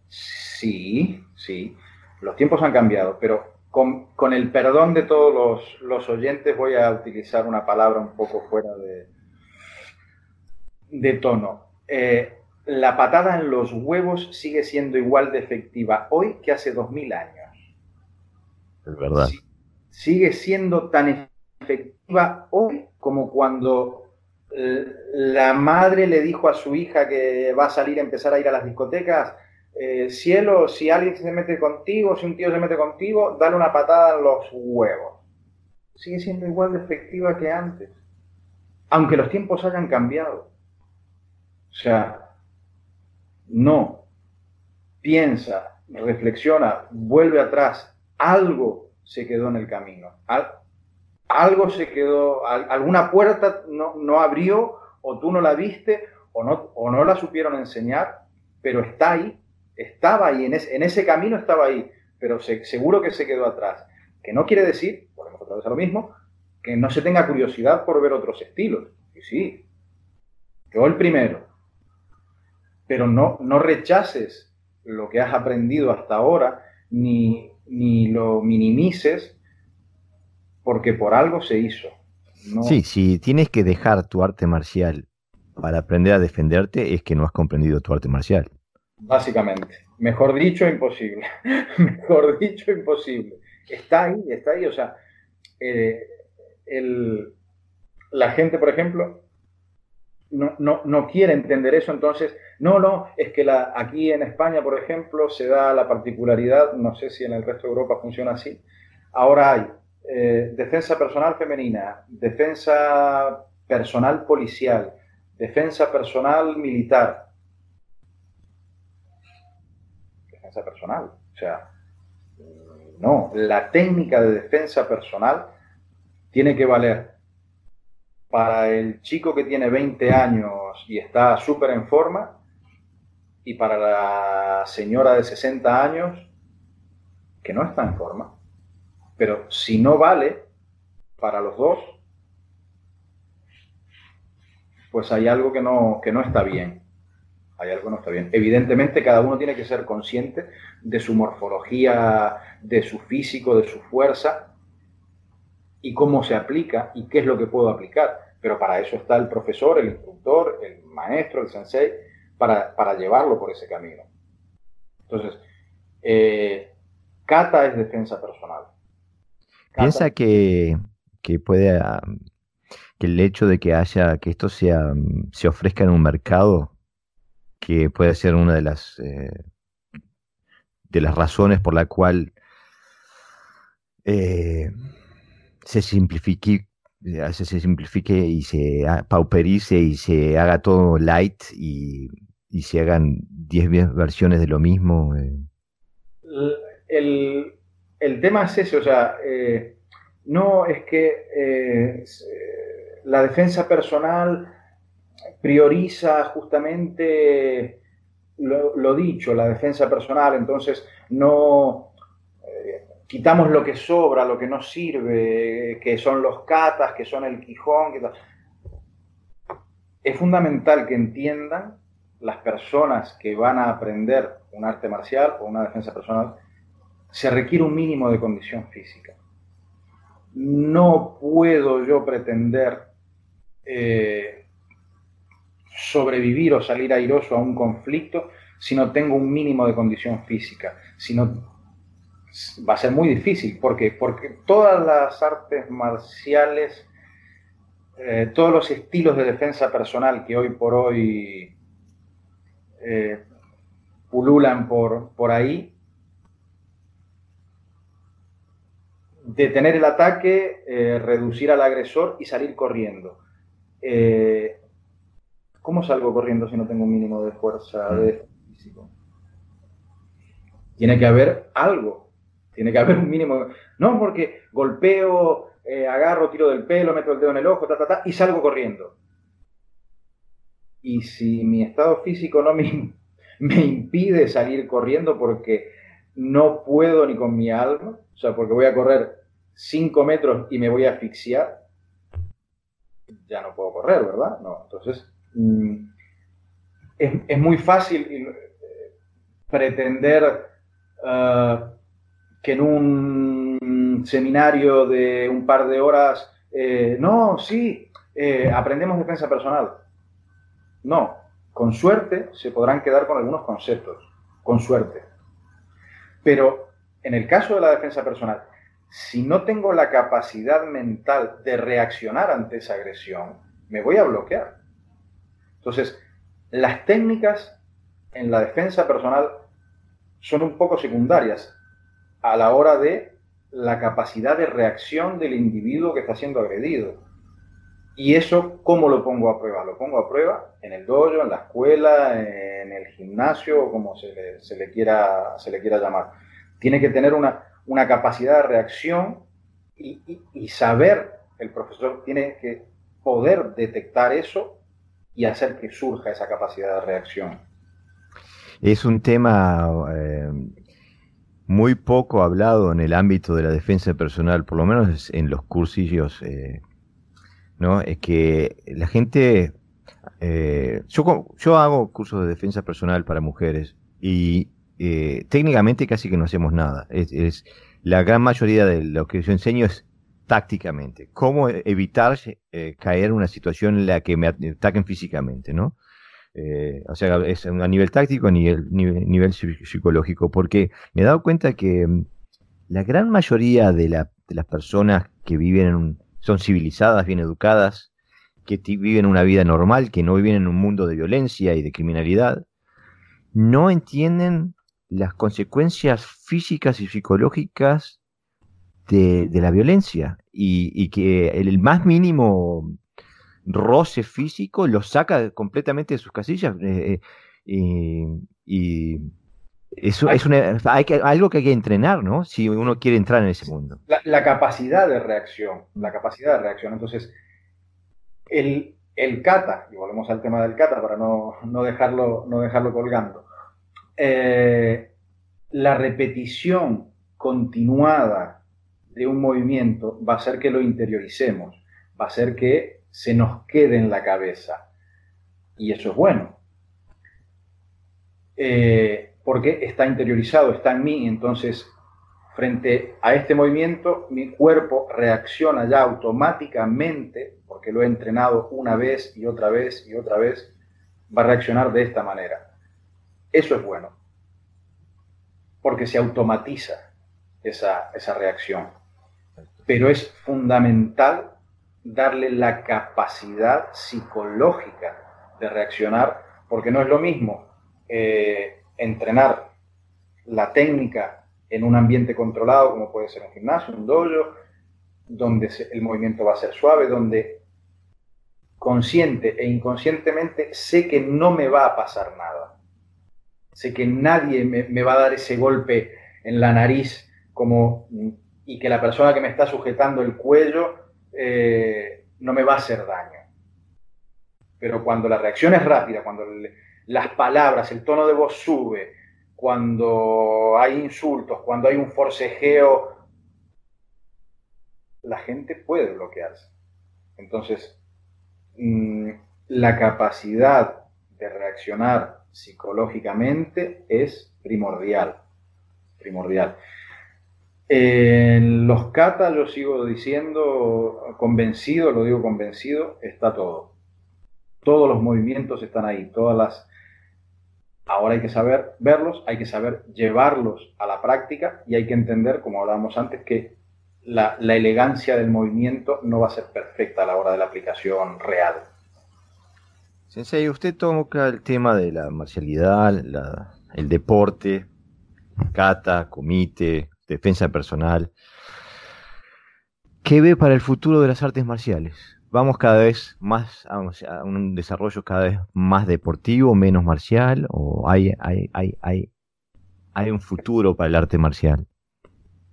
Sí, sí, los tiempos han cambiado, pero con, el perdón de todos los, oyentes voy a utilizar una palabra un poco fuera de, de tono. Eh, la patada en los huevos sigue siendo igual de efectiva hoy que hace dos mil años. Es verdad. sigue siendo tan efectiva hoy como cuando eh, la madre le dijo a su hija que va a salir a empezar a ir a las discotecas, eh, cielo, si alguien se mete contigo, si un tío se mete contigo, dale una patada en los huevos. Sigue siendo igual de efectiva que antes, aunque los tiempos hayan cambiado. O sea, no, piensa, reflexiona, vuelve atrás, algo se quedó en el camino, algo se quedó, alguna puerta no, no abrió o tú no la viste o no, o no la supieron enseñar, pero está ahí estaba ahí, en, en ese camino estaba ahí, pero seguro que se quedó atrás. Que no quiere decir, volvemos otra vez a lo mismo, que no se tenga curiosidad por ver otros estilos. Y sí, yo el primero. Pero no, no rechaces lo que has aprendido hasta ahora, ni, ni lo minimices, porque por algo se hizo. Sí, si tienes que dejar tu arte marcial para aprender a defenderte, es que no has comprendido tu arte marcial. Básicamente. Mejor dicho, imposible. <laughs> Mejor dicho, imposible. Está ahí, está ahí. O sea, eh, la gente, por ejemplo, no, no, no, quiere entender eso, entonces, no, no, es que la, aquí en España, por ejemplo, se da la particularidad, no sé si en el resto de Europa funciona así, ahora hay eh, defensa personal femenina, defensa personal policial, defensa personal militar. Defensa personal, o sea, no, la técnica de defensa personal tiene que valer para el chico que tiene 20 años y está súper en forma, y para la señora de 60 años que no está en forma. Pero si no vale para los dos, pues hay algo que no, que no está bien. Hay algo que no está bien. Evidentemente cada uno tiene que ser consciente de su morfología, de su físico, de su fuerza y cómo se aplica y qué es lo que puedo aplicar. Pero para eso está el profesor, el instructor, el maestro, el sensei, para, llevarlo por ese camino. Entonces, eh, kata es defensa personal. Piensa que, puede que el hecho de que haya que esto sea se ofrezca en un mercado que puede ser una de las eh, de las razones por la cual eh, se simplifique, se simplifique y se pauperice y se haga todo light y, se hagan 10 versiones de lo mismo. Eh. El, tema es ese, o sea, eh, no es que la defensa personal prioriza justamente lo, dicho, la defensa personal, entonces no quitamos lo que sobra, lo que no sirve, que son los catas, que son el Quijón. Es fundamental que entiendan las personas que van a aprender un arte marcial o una defensa personal, se requiere un mínimo de condición física. No puedo yo pretender eh, sobrevivir o salir airoso a un conflicto si no tengo un mínimo de condición física, si no va a ser muy difícil. ¿Por Porque todas las artes marciales, eh, todos los estilos de defensa personal que hoy por hoy eh, pululan por, por ahí, detener el ataque, eh, reducir al agresor y salir corriendo. ¿Cómo salgo corriendo si no tengo un mínimo de fuerza de físico? Tiene que haber algo tiene que haber un mínimo. No porque golpeo, eh, agarro, tiro del pelo, meto el dedo en el ojo, ta, ta, ta, y salgo corriendo. Y si mi estado físico no me, me impide salir corriendo porque no puedo ni con mi alma, o sea, porque voy a correr 5 metros y me voy a asfixiar, ya no puedo correr, ¿verdad? No, entonces mm, es, muy fácil eh, pretender ah, que en un seminario de un par de horas, eh, no, sí, eh, aprendemos defensa personal. No, con suerte se podrán quedar con algunos conceptos, con suerte. Pero en el caso de la defensa personal, si no tengo la capacidad mental de reaccionar ante esa agresión, me voy a bloquear. Entonces, las técnicas en la defensa personal son un poco secundarias a la hora de la capacidad de reacción del individuo que está siendo agredido. Y eso, ¿cómo lo pongo a prueba? Lo pongo a prueba en el dojo, en la escuela, en el gimnasio, como se le, quiera, se le quiera llamar. Tiene que tener una, una capacidad de reacción y, y, saber, el profesor tiene que poder detectar eso y hacer que surja esa capacidad de reacción. Es un tema eh, muy poco hablado en el ámbito de la defensa personal, por lo menos en los cursillos, eh, ¿no? Es que la gente, eh, yo, hago cursos de defensa personal para mujeres y eh, técnicamente casi que no hacemos nada. Es, la gran mayoría de lo que yo enseño es tácticamente, cómo evitar caer en una situación en la que me ataquen físicamente, ¿no? Eh, o sea, es a nivel táctico, a nivel, nivel, psicológico, porque me he dado cuenta que mm, la gran mayoría de, las personas que viven son civilizadas, bien educadas, que viven una vida normal, que no viven en un mundo de violencia y de criminalidad, no entienden las consecuencias físicas y psicológicas de, la violencia. Y, que el más mínimo roce físico lo saca completamente de sus casillas eh, eh, y eso es hay que, algo que hay que entrenar, ¿no? Si uno quiere entrar en ese mundo. La, capacidad de reacción, la capacidad de reacción. Entonces, el, el kata, y volvemos al tema del kata para no, dejarlo, no dejarlo colgando, eh, la repetición continuada de un movimiento va a hacer que lo interioricemos, va a hacer que se nos quede en la cabeza. Y eso es bueno. Eh, porque está interiorizado, está en mí, entonces frente a este movimiento mi cuerpo reacciona ya automáticamente, porque lo he entrenado una vez y otra vez y otra vez, va a reaccionar de esta manera. Eso es bueno, porque se automatiza esa, esa reacción. Pero es fundamental darle la capacidad psicológica de reaccionar, porque no es lo mismo eh, entrenar la técnica en un ambiente controlado, como puede ser un gimnasio, un dojo, donde el movimiento va a ser suave, donde consciente e inconscientemente sé que no me va a pasar nada. Sé que nadie me, va a dar ese golpe en la nariz como, y que la persona que me está sujetando el cuello eh, no me va a hacer daño. Pero cuando la reacción es rápida, cuando las palabras, el tono de voz sube, cuando hay insultos, cuando hay un forcejeo, la gente puede bloquearse. Entonces, mm, la capacidad de reaccionar psicológicamente es primordial, primordial. En los kata yo sigo diciendo, convencido, lo digo convencido, está todo. Todos los movimientos están ahí, todas las Ahora hay que saber verlos, hay que saber llevarlos a la práctica y hay que entender, como hablábamos antes, que la, elegancia del movimiento no va a ser perfecta a la hora de la aplicación real. Sensei, usted toca el tema de la marcialidad, el deporte, kata, comite, defensa personal. ¿Qué ve para el futuro de las artes marciales? vamos cada vez más a, un desarrollo cada vez más deportivo, menos marcial, o hay, hay, hay, hay, un futuro para el arte marcial?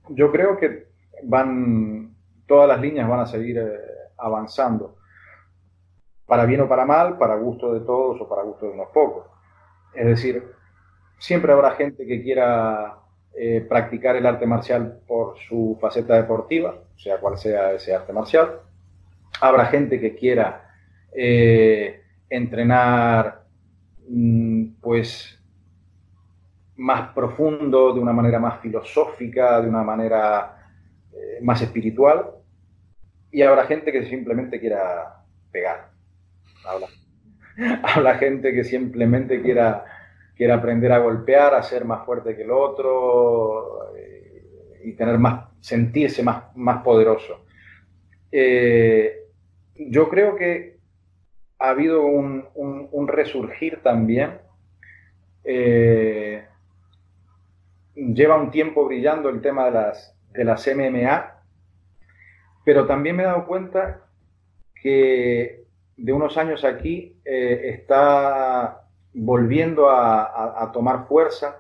Yo creo que van, todas las líneas van a seguir eh, avanzando, para bien o para mal, para gusto de todos o para gusto de unos pocos. Es decir, siempre habrá gente que quiera eh, practicar el arte marcial por su faceta deportiva, sea cual sea ese arte marcial Habrá gente que quiera eh, entrenar mm, pues más profundo, de una manera más filosófica, de una manera eh, más espiritual. Y habrá gente que simplemente quiera pegar. Habrá, <laughs> gente que simplemente quiera, quiera aprender a golpear, a ser más fuerte que el otro eh, y tener más, sentirse más, más poderoso yo creo que ha habido un, resurgir también. Eh, lleva un tiempo brillando el tema de las, de las MMA, pero también me he dado cuenta que de unos años aquí eh, está volviendo a, tomar fuerza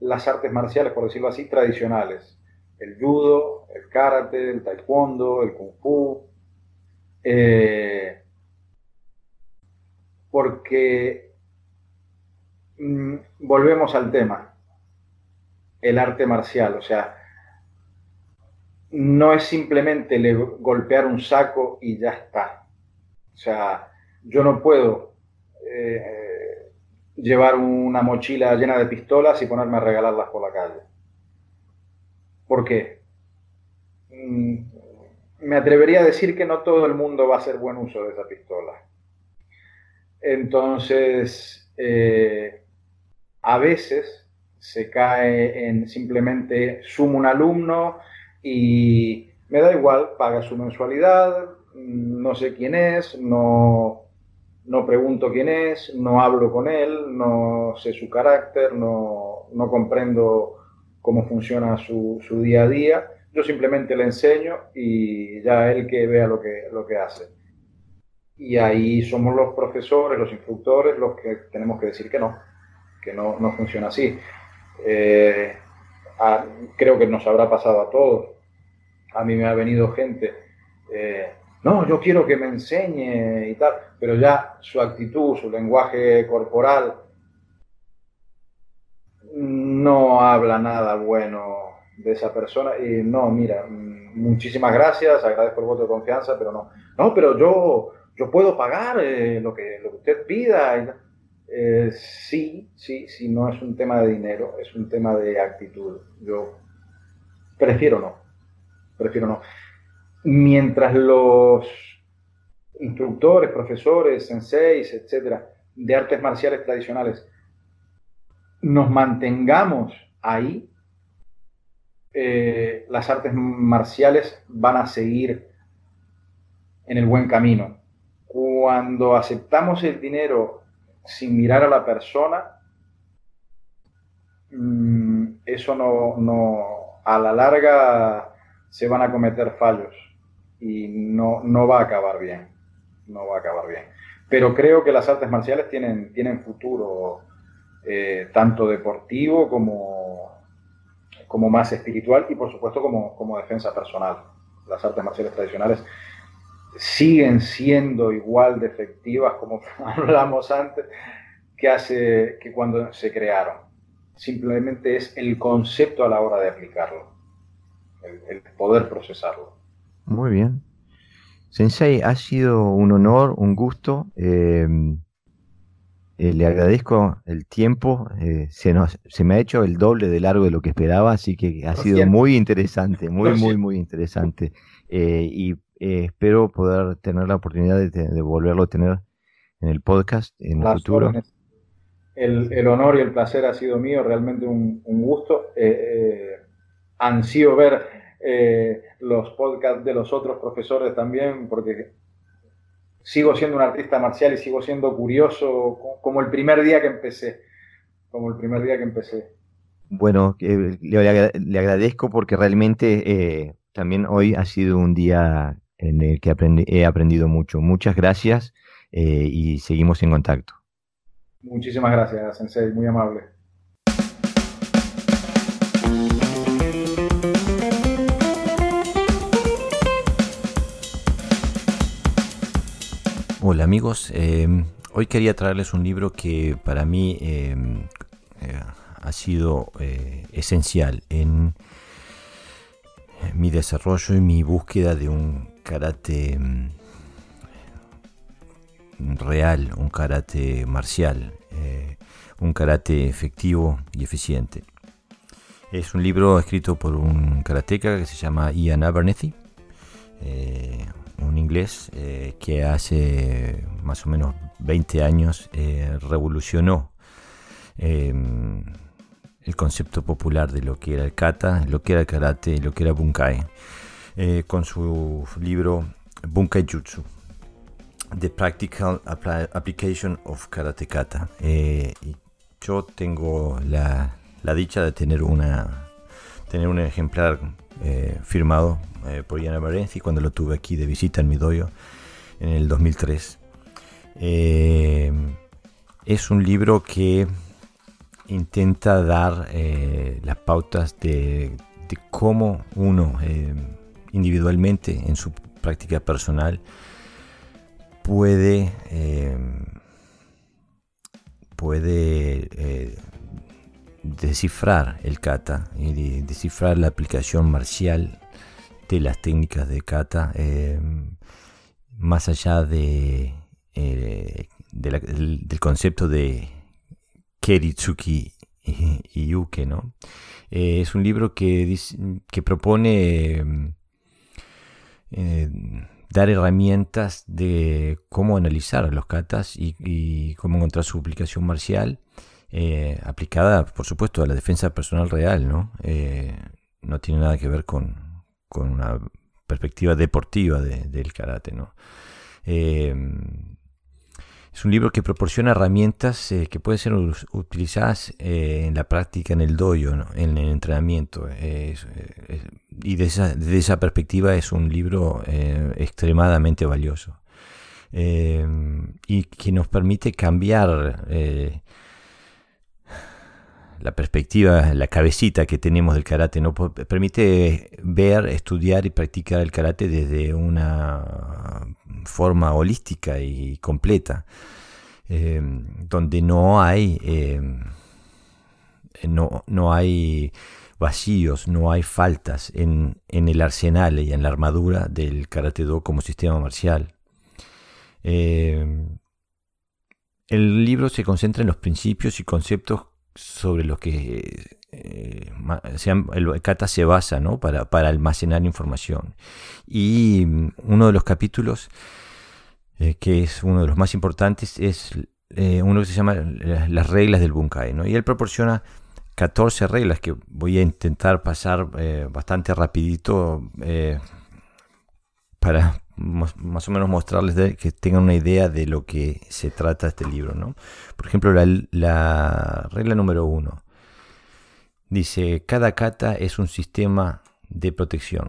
las artes marciales, por decirlo así, tradicionales. El judo, el karate, el taekwondo, el kung fu, eh, porque mm, volvemos al tema, el arte marcial, o sea, no es simplemente golpear un saco y ya está. O sea, yo no puedo eh, llevar una mochila llena de pistolas y ponerme a regalarlas por la calle. ¿Por qué? Mm, me atrevería a decir que no todo el mundo va a hacer buen uso de esa pistola. Entonces, eh, a veces se cae en simplemente sumo un alumno y me da igual, paga su mensualidad, no sé quién es, no, no pregunto quién es, no hablo con él, no sé su carácter, no, no comprendo cómo funciona su, su, día a día. Yo simplemente le enseño y ya él que vea lo que, lo que hace. Y ahí somos los profesores, los instructores, los que tenemos que decir que no, que no, no funciona así. Eh, creo que nos habrá pasado a todos. A mí me ha venido gente, eh, no, yo quiero que me enseñe y tal, pero ya su actitud, su lenguaje corporal no habla nada bueno de esa persona. Y no, mira, muchísimas gracias, agradezco el voto de confianza, pero no. No, pero yo, yo puedo pagar eh, lo, que, lo que usted pida. Eh, sí, sí, sí, no es un tema de dinero, es un tema de actitud. Yo prefiero no, prefiero no. Mientras los instructores, profesores, senseis, etcétera, de artes marciales tradicionales, nos mantengamos ahí, eh, las artes marciales van a seguir en el buen camino. Cuando aceptamos el dinero sin mirar a la persona, mm, eso no, no, a la larga se van a cometer fallos y no, no va a acabar bien, no va a acabar bien. Pero creo que las artes marciales tienen, tienen futuro, eh, tanto deportivo como, como más espiritual y por supuesto como, como defensa personal. Las artes marciales tradicionales siguen siendo igual de efectivas como <laughs> hablamos antes que hace que cuando se crearon. Simplemente es el concepto a la hora de aplicarlo, el, poder procesarlo. Muy bien. Sensei, ha sido un honor, un gusto. Eh, eh, le agradezco el tiempo. Eh, se, nos, se me ha hecho el doble de largo de lo que esperaba, así que ha sido muy interesante, muy, muy, muy interesante. y espero poder tener la oportunidad de, volverlo a tener en el podcast en el futuro. El, honor y el placer ha sido mío, realmente un, gusto. Eh, eh sido ver eh, los podcasts de los otros profesores también, porque sigo siendo un artista marcial y sigo siendo curioso como el primer día que empecé. Como el primer día que empecé. Bueno, le, le, agradezco porque realmente también hoy ha sido un día en el que he aprendido mucho. Muchas gracias eh, y seguimos en contacto. Muchísimas gracias, Sensei, muy amable. Hola amigos, em, hoy quería traerles un libro que para mí em, eh, ha sido eh, esencial en mi desarrollo y mi búsqueda de un karate mm, real, un karate marcial, eh, un karate efectivo y eficiente. Es un libro escrito por un karateca que se llama Ian Abernethy, un inglés eh, que hace más o menos 20 años revolucionó em, el concepto popular de lo que era el kata, lo que era el karate, lo que era bunkai. Eh, con su libro Bunkai Jutsu, The Practical Application of Karate Kata. Eh, yo tengo la, dicha de tener, una, tener un ejemplar eh, firmado por Yana Marenzi cuando lo tuve aquí de visita en mi doyo en el 2003. es un libro que intenta dar las pautas de, de cómo uno individualmente en su práctica personal puede, eh, puede eh, descifrar el kata y descifrar la aplicación marcial de las técnicas de kata eh, más allá de, del, concepto de Keritsuki y, Yuke. ¿no? es un libro que, propone eh, dar herramientas de cómo analizar los katas y, cómo encontrar su aplicación marcial eh, aplicada, por supuesto, a la defensa personal real, ¿no? Eh, no tiene nada que ver con, una perspectiva deportiva del karate. ¿no? Em, es un libro que proporciona herramientas eh, que pueden ser utilizadas eh, en la práctica, en el dojo, en el entrenamiento. y desde esa, perspectiva es un libro extremadamente valioso. Y que nos permite cambiar la perspectiva, la cabecita que tenemos del karate, ¿no? permite ver, estudiar y practicar el karate desde una forma holística y completa, eh, donde no hay, eh, no, no, hay vacíos, no hay faltas en, en, el arsenal y en la armadura del karate do como sistema marcial. Eh, el libro se concentra en los principios y conceptos sobre lo que eh, el kata se basa ¿no? para, almacenar información. Y mm, uno de los capítulos, eh, que es uno de los más importantes, es eh, uno que se llama Las reglas del Bunkai. ¿no? Y él proporciona 14 reglas que voy a intentar pasar bastante rapidito para más o menos mostrarles que tengan una idea de lo que se trata este libro. ¿no? Por ejemplo, la, regla número uno dice, cada kata es un sistema de protección.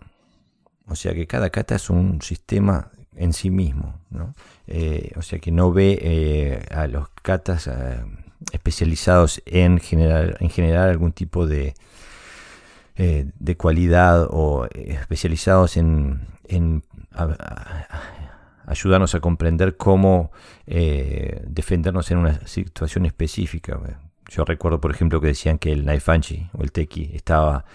O sea que cada kata es un sistema en sí mismo. ¿no? Eh, o sea que no ve eh, a los katas eh, especializados en generar, en generar algún tipo de, de cualidad o especializados en, en ayudarnos a comprender cómo eh, defendernos en una situación específica. Yo recuerdo, por ejemplo, que decían que el Naifanchi o el Teki estaba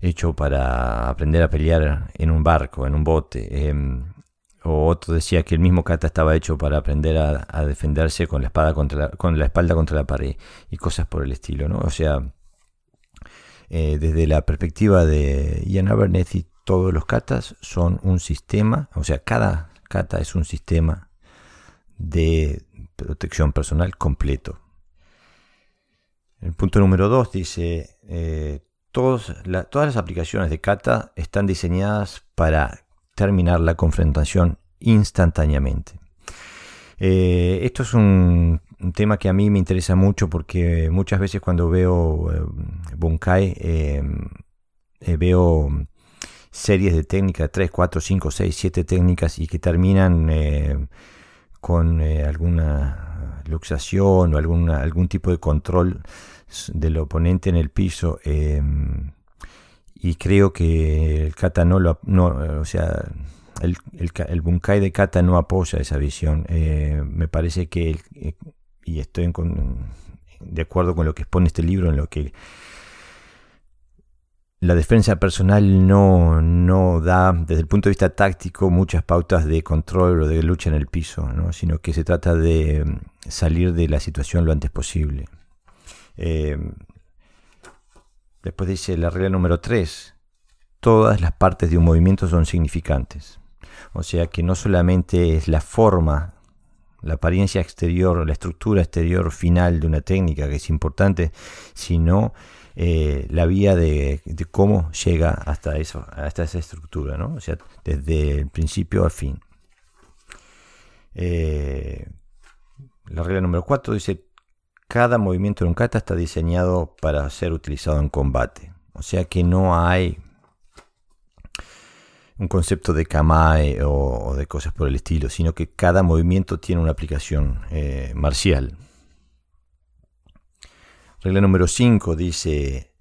hecho para aprender a pelear en un barco, en un bote. Em, o otro decía que el mismo kata estaba hecho para aprender a, defenderse con la, espada contra con la espalda contra la pared y cosas por el estilo. ¿no? O sea, eh, desde la perspectiva de Ian Abernethy, todos los katas son un sistema, o sea, cada kata es un sistema de protección personal completo. El punto número 2 dice, eh, todas las aplicaciones de kata están diseñadas para terminar la confrontación instantáneamente. Eh, esto es un, tema que a mí me interesa mucho porque muchas veces cuando veo eh, Bunkai veo series de técnicas, 3, 4, 5, 6, 7 técnicas y que terminan eh, con eh, alguna luxación o alguna, algún tipo de control del oponente en el piso. Em, y creo que el kata no lo, no, o sea, el, el, bunkai de kata no apoya esa visión. Eh, me parece que, y estoy de acuerdo con lo que expone este libro, en lo que la defensa personal no, no, da, desde el punto de vista táctico, muchas pautas de control o de lucha en el piso, sino que se trata de mm, salir de la situación lo antes posible. Eh, después dice la regla número 3, todas las partes de un movimiento son significantes. O sea que no solamente es la forma, la apariencia exterior, la estructura exterior final de una técnica que es importante, sino eh, la vía de, cómo llega hasta, eso, hasta esa estructura, ¿no? O sea, desde el principio al fin. Eh, la regla número 4 dice, cada movimiento de un kata está diseñado para ser utilizado en combate. O sea que no hay un concepto de kamae o, de cosas por el estilo, sino que cada movimiento tiene una aplicación eh, marcial. Regla número 5 dice,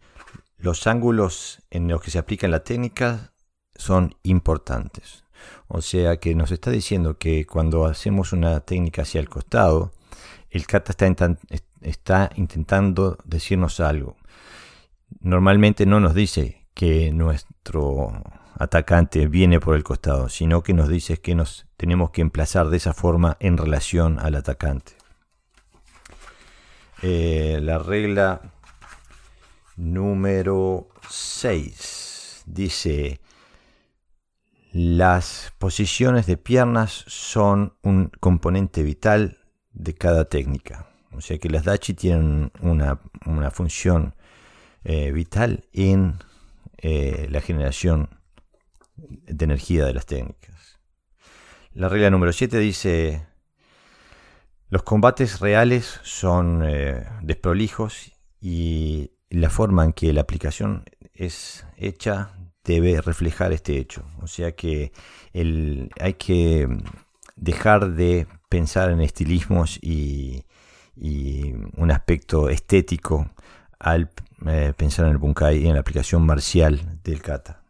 los ángulos en los que se aplica la técnica son importantes. O sea que nos está diciendo que cuando hacemos una técnica hacia el costado, el kata está, está intentando decirnos algo. Normalmente no nos dice que nuestro atacante viene por el costado, sino que nos dice que nos tenemos que emplazar de esa forma en relación al atacante. Eh, la regla número 6 dice, las posiciones de piernas son un componente vital de cada técnica. O sea que las dachi tienen una, función eh, vital en eh, la generación de energía de las técnicas. La regla número 7 dice, los combates reales son eh, desprolijos y la forma en que la aplicación es hecha debe reflejar este hecho. O sea que hay que dejar de pensar en estilismos y, un aspecto estético al eh, pensar en el bunkai y en la aplicación marcial del kata.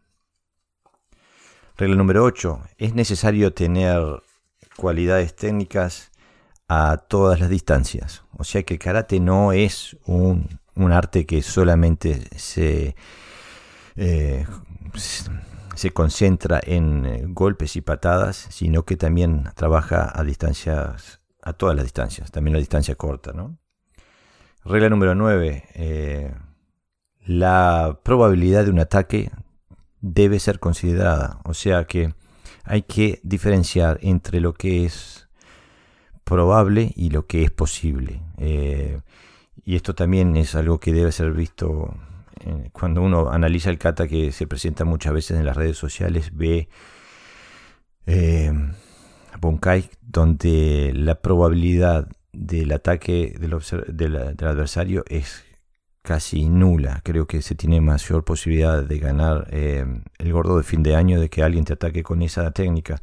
Regla número 8. Es necesario tener cualidades técnicas a todas las distancias. O sea que el karate no es un, arte que solamente se, eh, se concentra en eh, golpes y patadas, sino que también trabaja a distancias, a todas las distancias, también la distancia corta. ¿no? Regla número 9. Eh, la probabilidad de un ataque debe ser considerada. O sea que hay que diferenciar entre lo que es probable y lo que es posible. Eh, y esto también es algo que debe ser visto eh, cuando uno analiza el kata que se presenta muchas veces en las redes sociales, ve eh, Bonkai donde la probabilidad del ataque del, adversario es casi nula. Creo que se tiene mayor posibilidad de ganar eh, el gordo de fin de año de que alguien te ataque con esa técnica.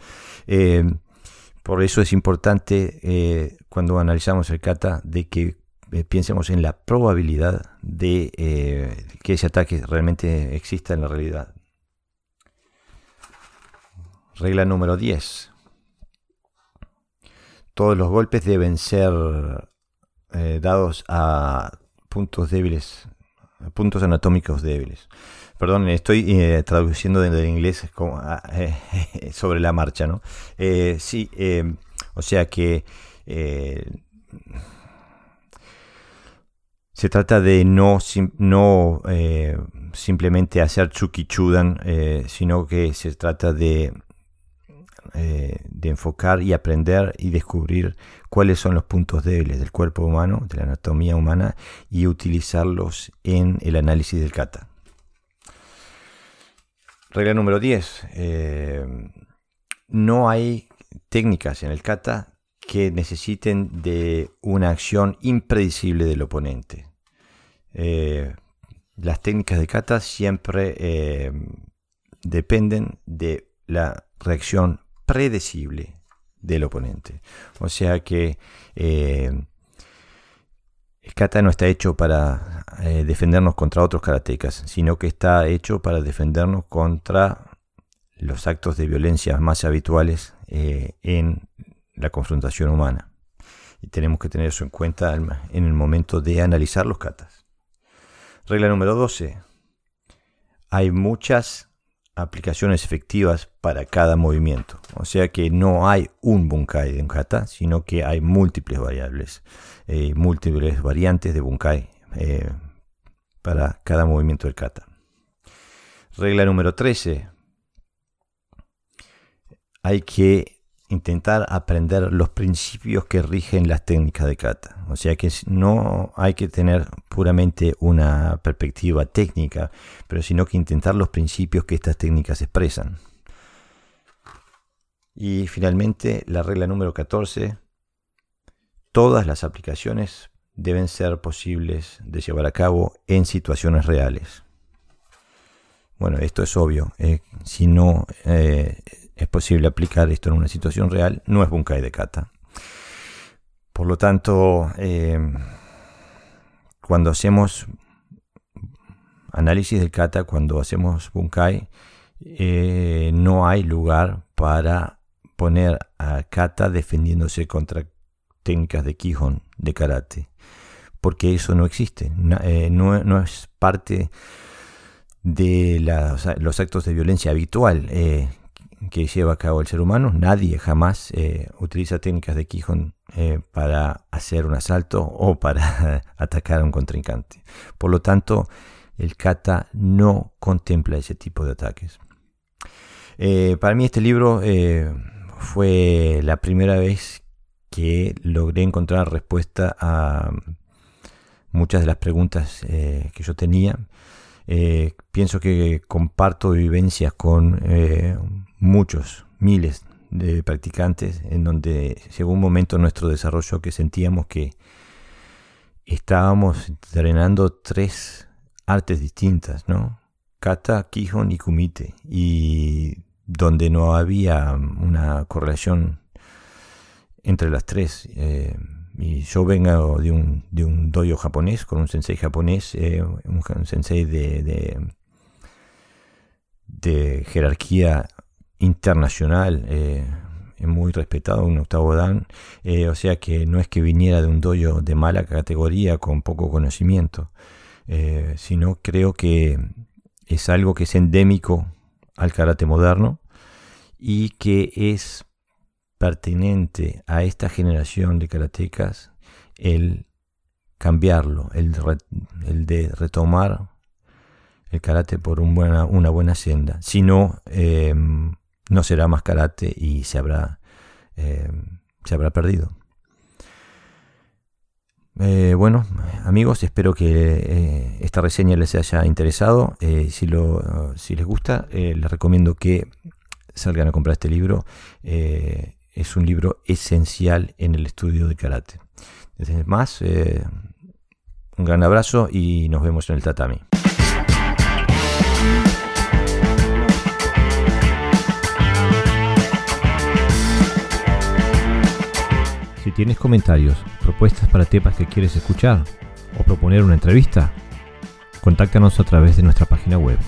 Por eso es importante cuando analizamos el kata de que eh, piensemos en la probabilidad de eh, que ese ataque realmente exista en la realidad. Regla número 10. Todos los golpes deben ser eh, dados a puntos débiles, puntos anatómicos débiles. Perdón, estoy traduciendo del inglés <laughs> sobre la marcha, ¿no? sí, o sea que se trata de no, no eh, simplemente hacer chukichudan, eh, sino que se trata de, eh, de enfocar y aprender y descubrir cuáles son los puntos débiles del cuerpo humano, de la anatomía humana, y utilizarlos en el análisis del kata. Regla número 10. no hay técnicas en el kata que necesiten de una acción impredecible del oponente. Eh, las técnicas de kata siempre eh, dependen de la reacción predecible del oponente. O sea que eh, el kata no está hecho para defendernos contra otros karatecas, sino que está hecho para defendernos contra los actos de violencia más habituales en la confrontación humana. Y tenemos que tener eso en cuenta en el momento de analizar los katas. Regla número 12. Hay muchas aplicaciones efectivas para cada movimiento. O sea que no hay un bunkai de un kata, sino que hay múltiples variables, eh, múltiples variantes de bunkai eh, para cada movimiento del kata. Regla número 13. Hay que intentar aprender los principios que rigen las técnicas de kata. O sea que no hay que tener puramente una perspectiva técnica, pero sino que intentar los principios que estas técnicas expresan. Y finalmente, la regla número 14, todas las aplicaciones deben ser posibles de llevar a cabo en situaciones reales. Bueno, esto es obvio. Eh, si no eh, es posible aplicar esto en una situación real, no es Bunkai de Kata. Por lo tanto, eh, cuando hacemos análisis del kata, cuando hacemos bunkai, eh, no hay lugar para poner a kata defendiéndose contra técnicas de Kihon, de karate, porque eso no existe, eh, no, es parte de los actos de violencia habitual que lleva a cabo el ser humano. Nadie jamás eh, utiliza técnicas de Quijón eh, para hacer un asalto o para <laughs> atacar a un contrincante. Por lo tanto, el kata no contempla ese tipo de ataques. Eh, para mí este libro fue la primera vez que logré encontrar respuesta a muchas de las preguntas que yo tenía. Pienso que comparto vivencias con muchos, miles de practicantes, en donde llegó un momento en nuestro desarrollo que sentíamos que estábamos entrenando tres artes distintas, ¿no? Kata, Kihon y Kumite, y donde no había una correlación entre las tres. Eh, y yo vengo de un, de un dojo japonés, con un sensei japonés, eh, un, sensei de, de, jerarquía internacional, eh, muy respetado, un octavo dan, eh, o sea que no es que viniera de un dojo de mala categoría con poco conocimiento, eh, sino creo que es algo que es endémico al karate moderno y que es pertinente a esta generación de karatecas el cambiarlo, el, el de retomar el karate por un buena, una buena senda. Si no, em, no será más karate y se habrá, eh, se habrá perdido. Eh, bueno, amigos, espero que eh, esta reseña les haya interesado. si, lo, si les gusta, les recomiendo que salgan a comprar este libro. Es un libro esencial en el estudio de karate. Desde más, un gran abrazo y nos vemos en el tatami. Si tienes comentarios, propuestas para temas que quieres escuchar o proponer una entrevista, contáctanos a través de nuestra página web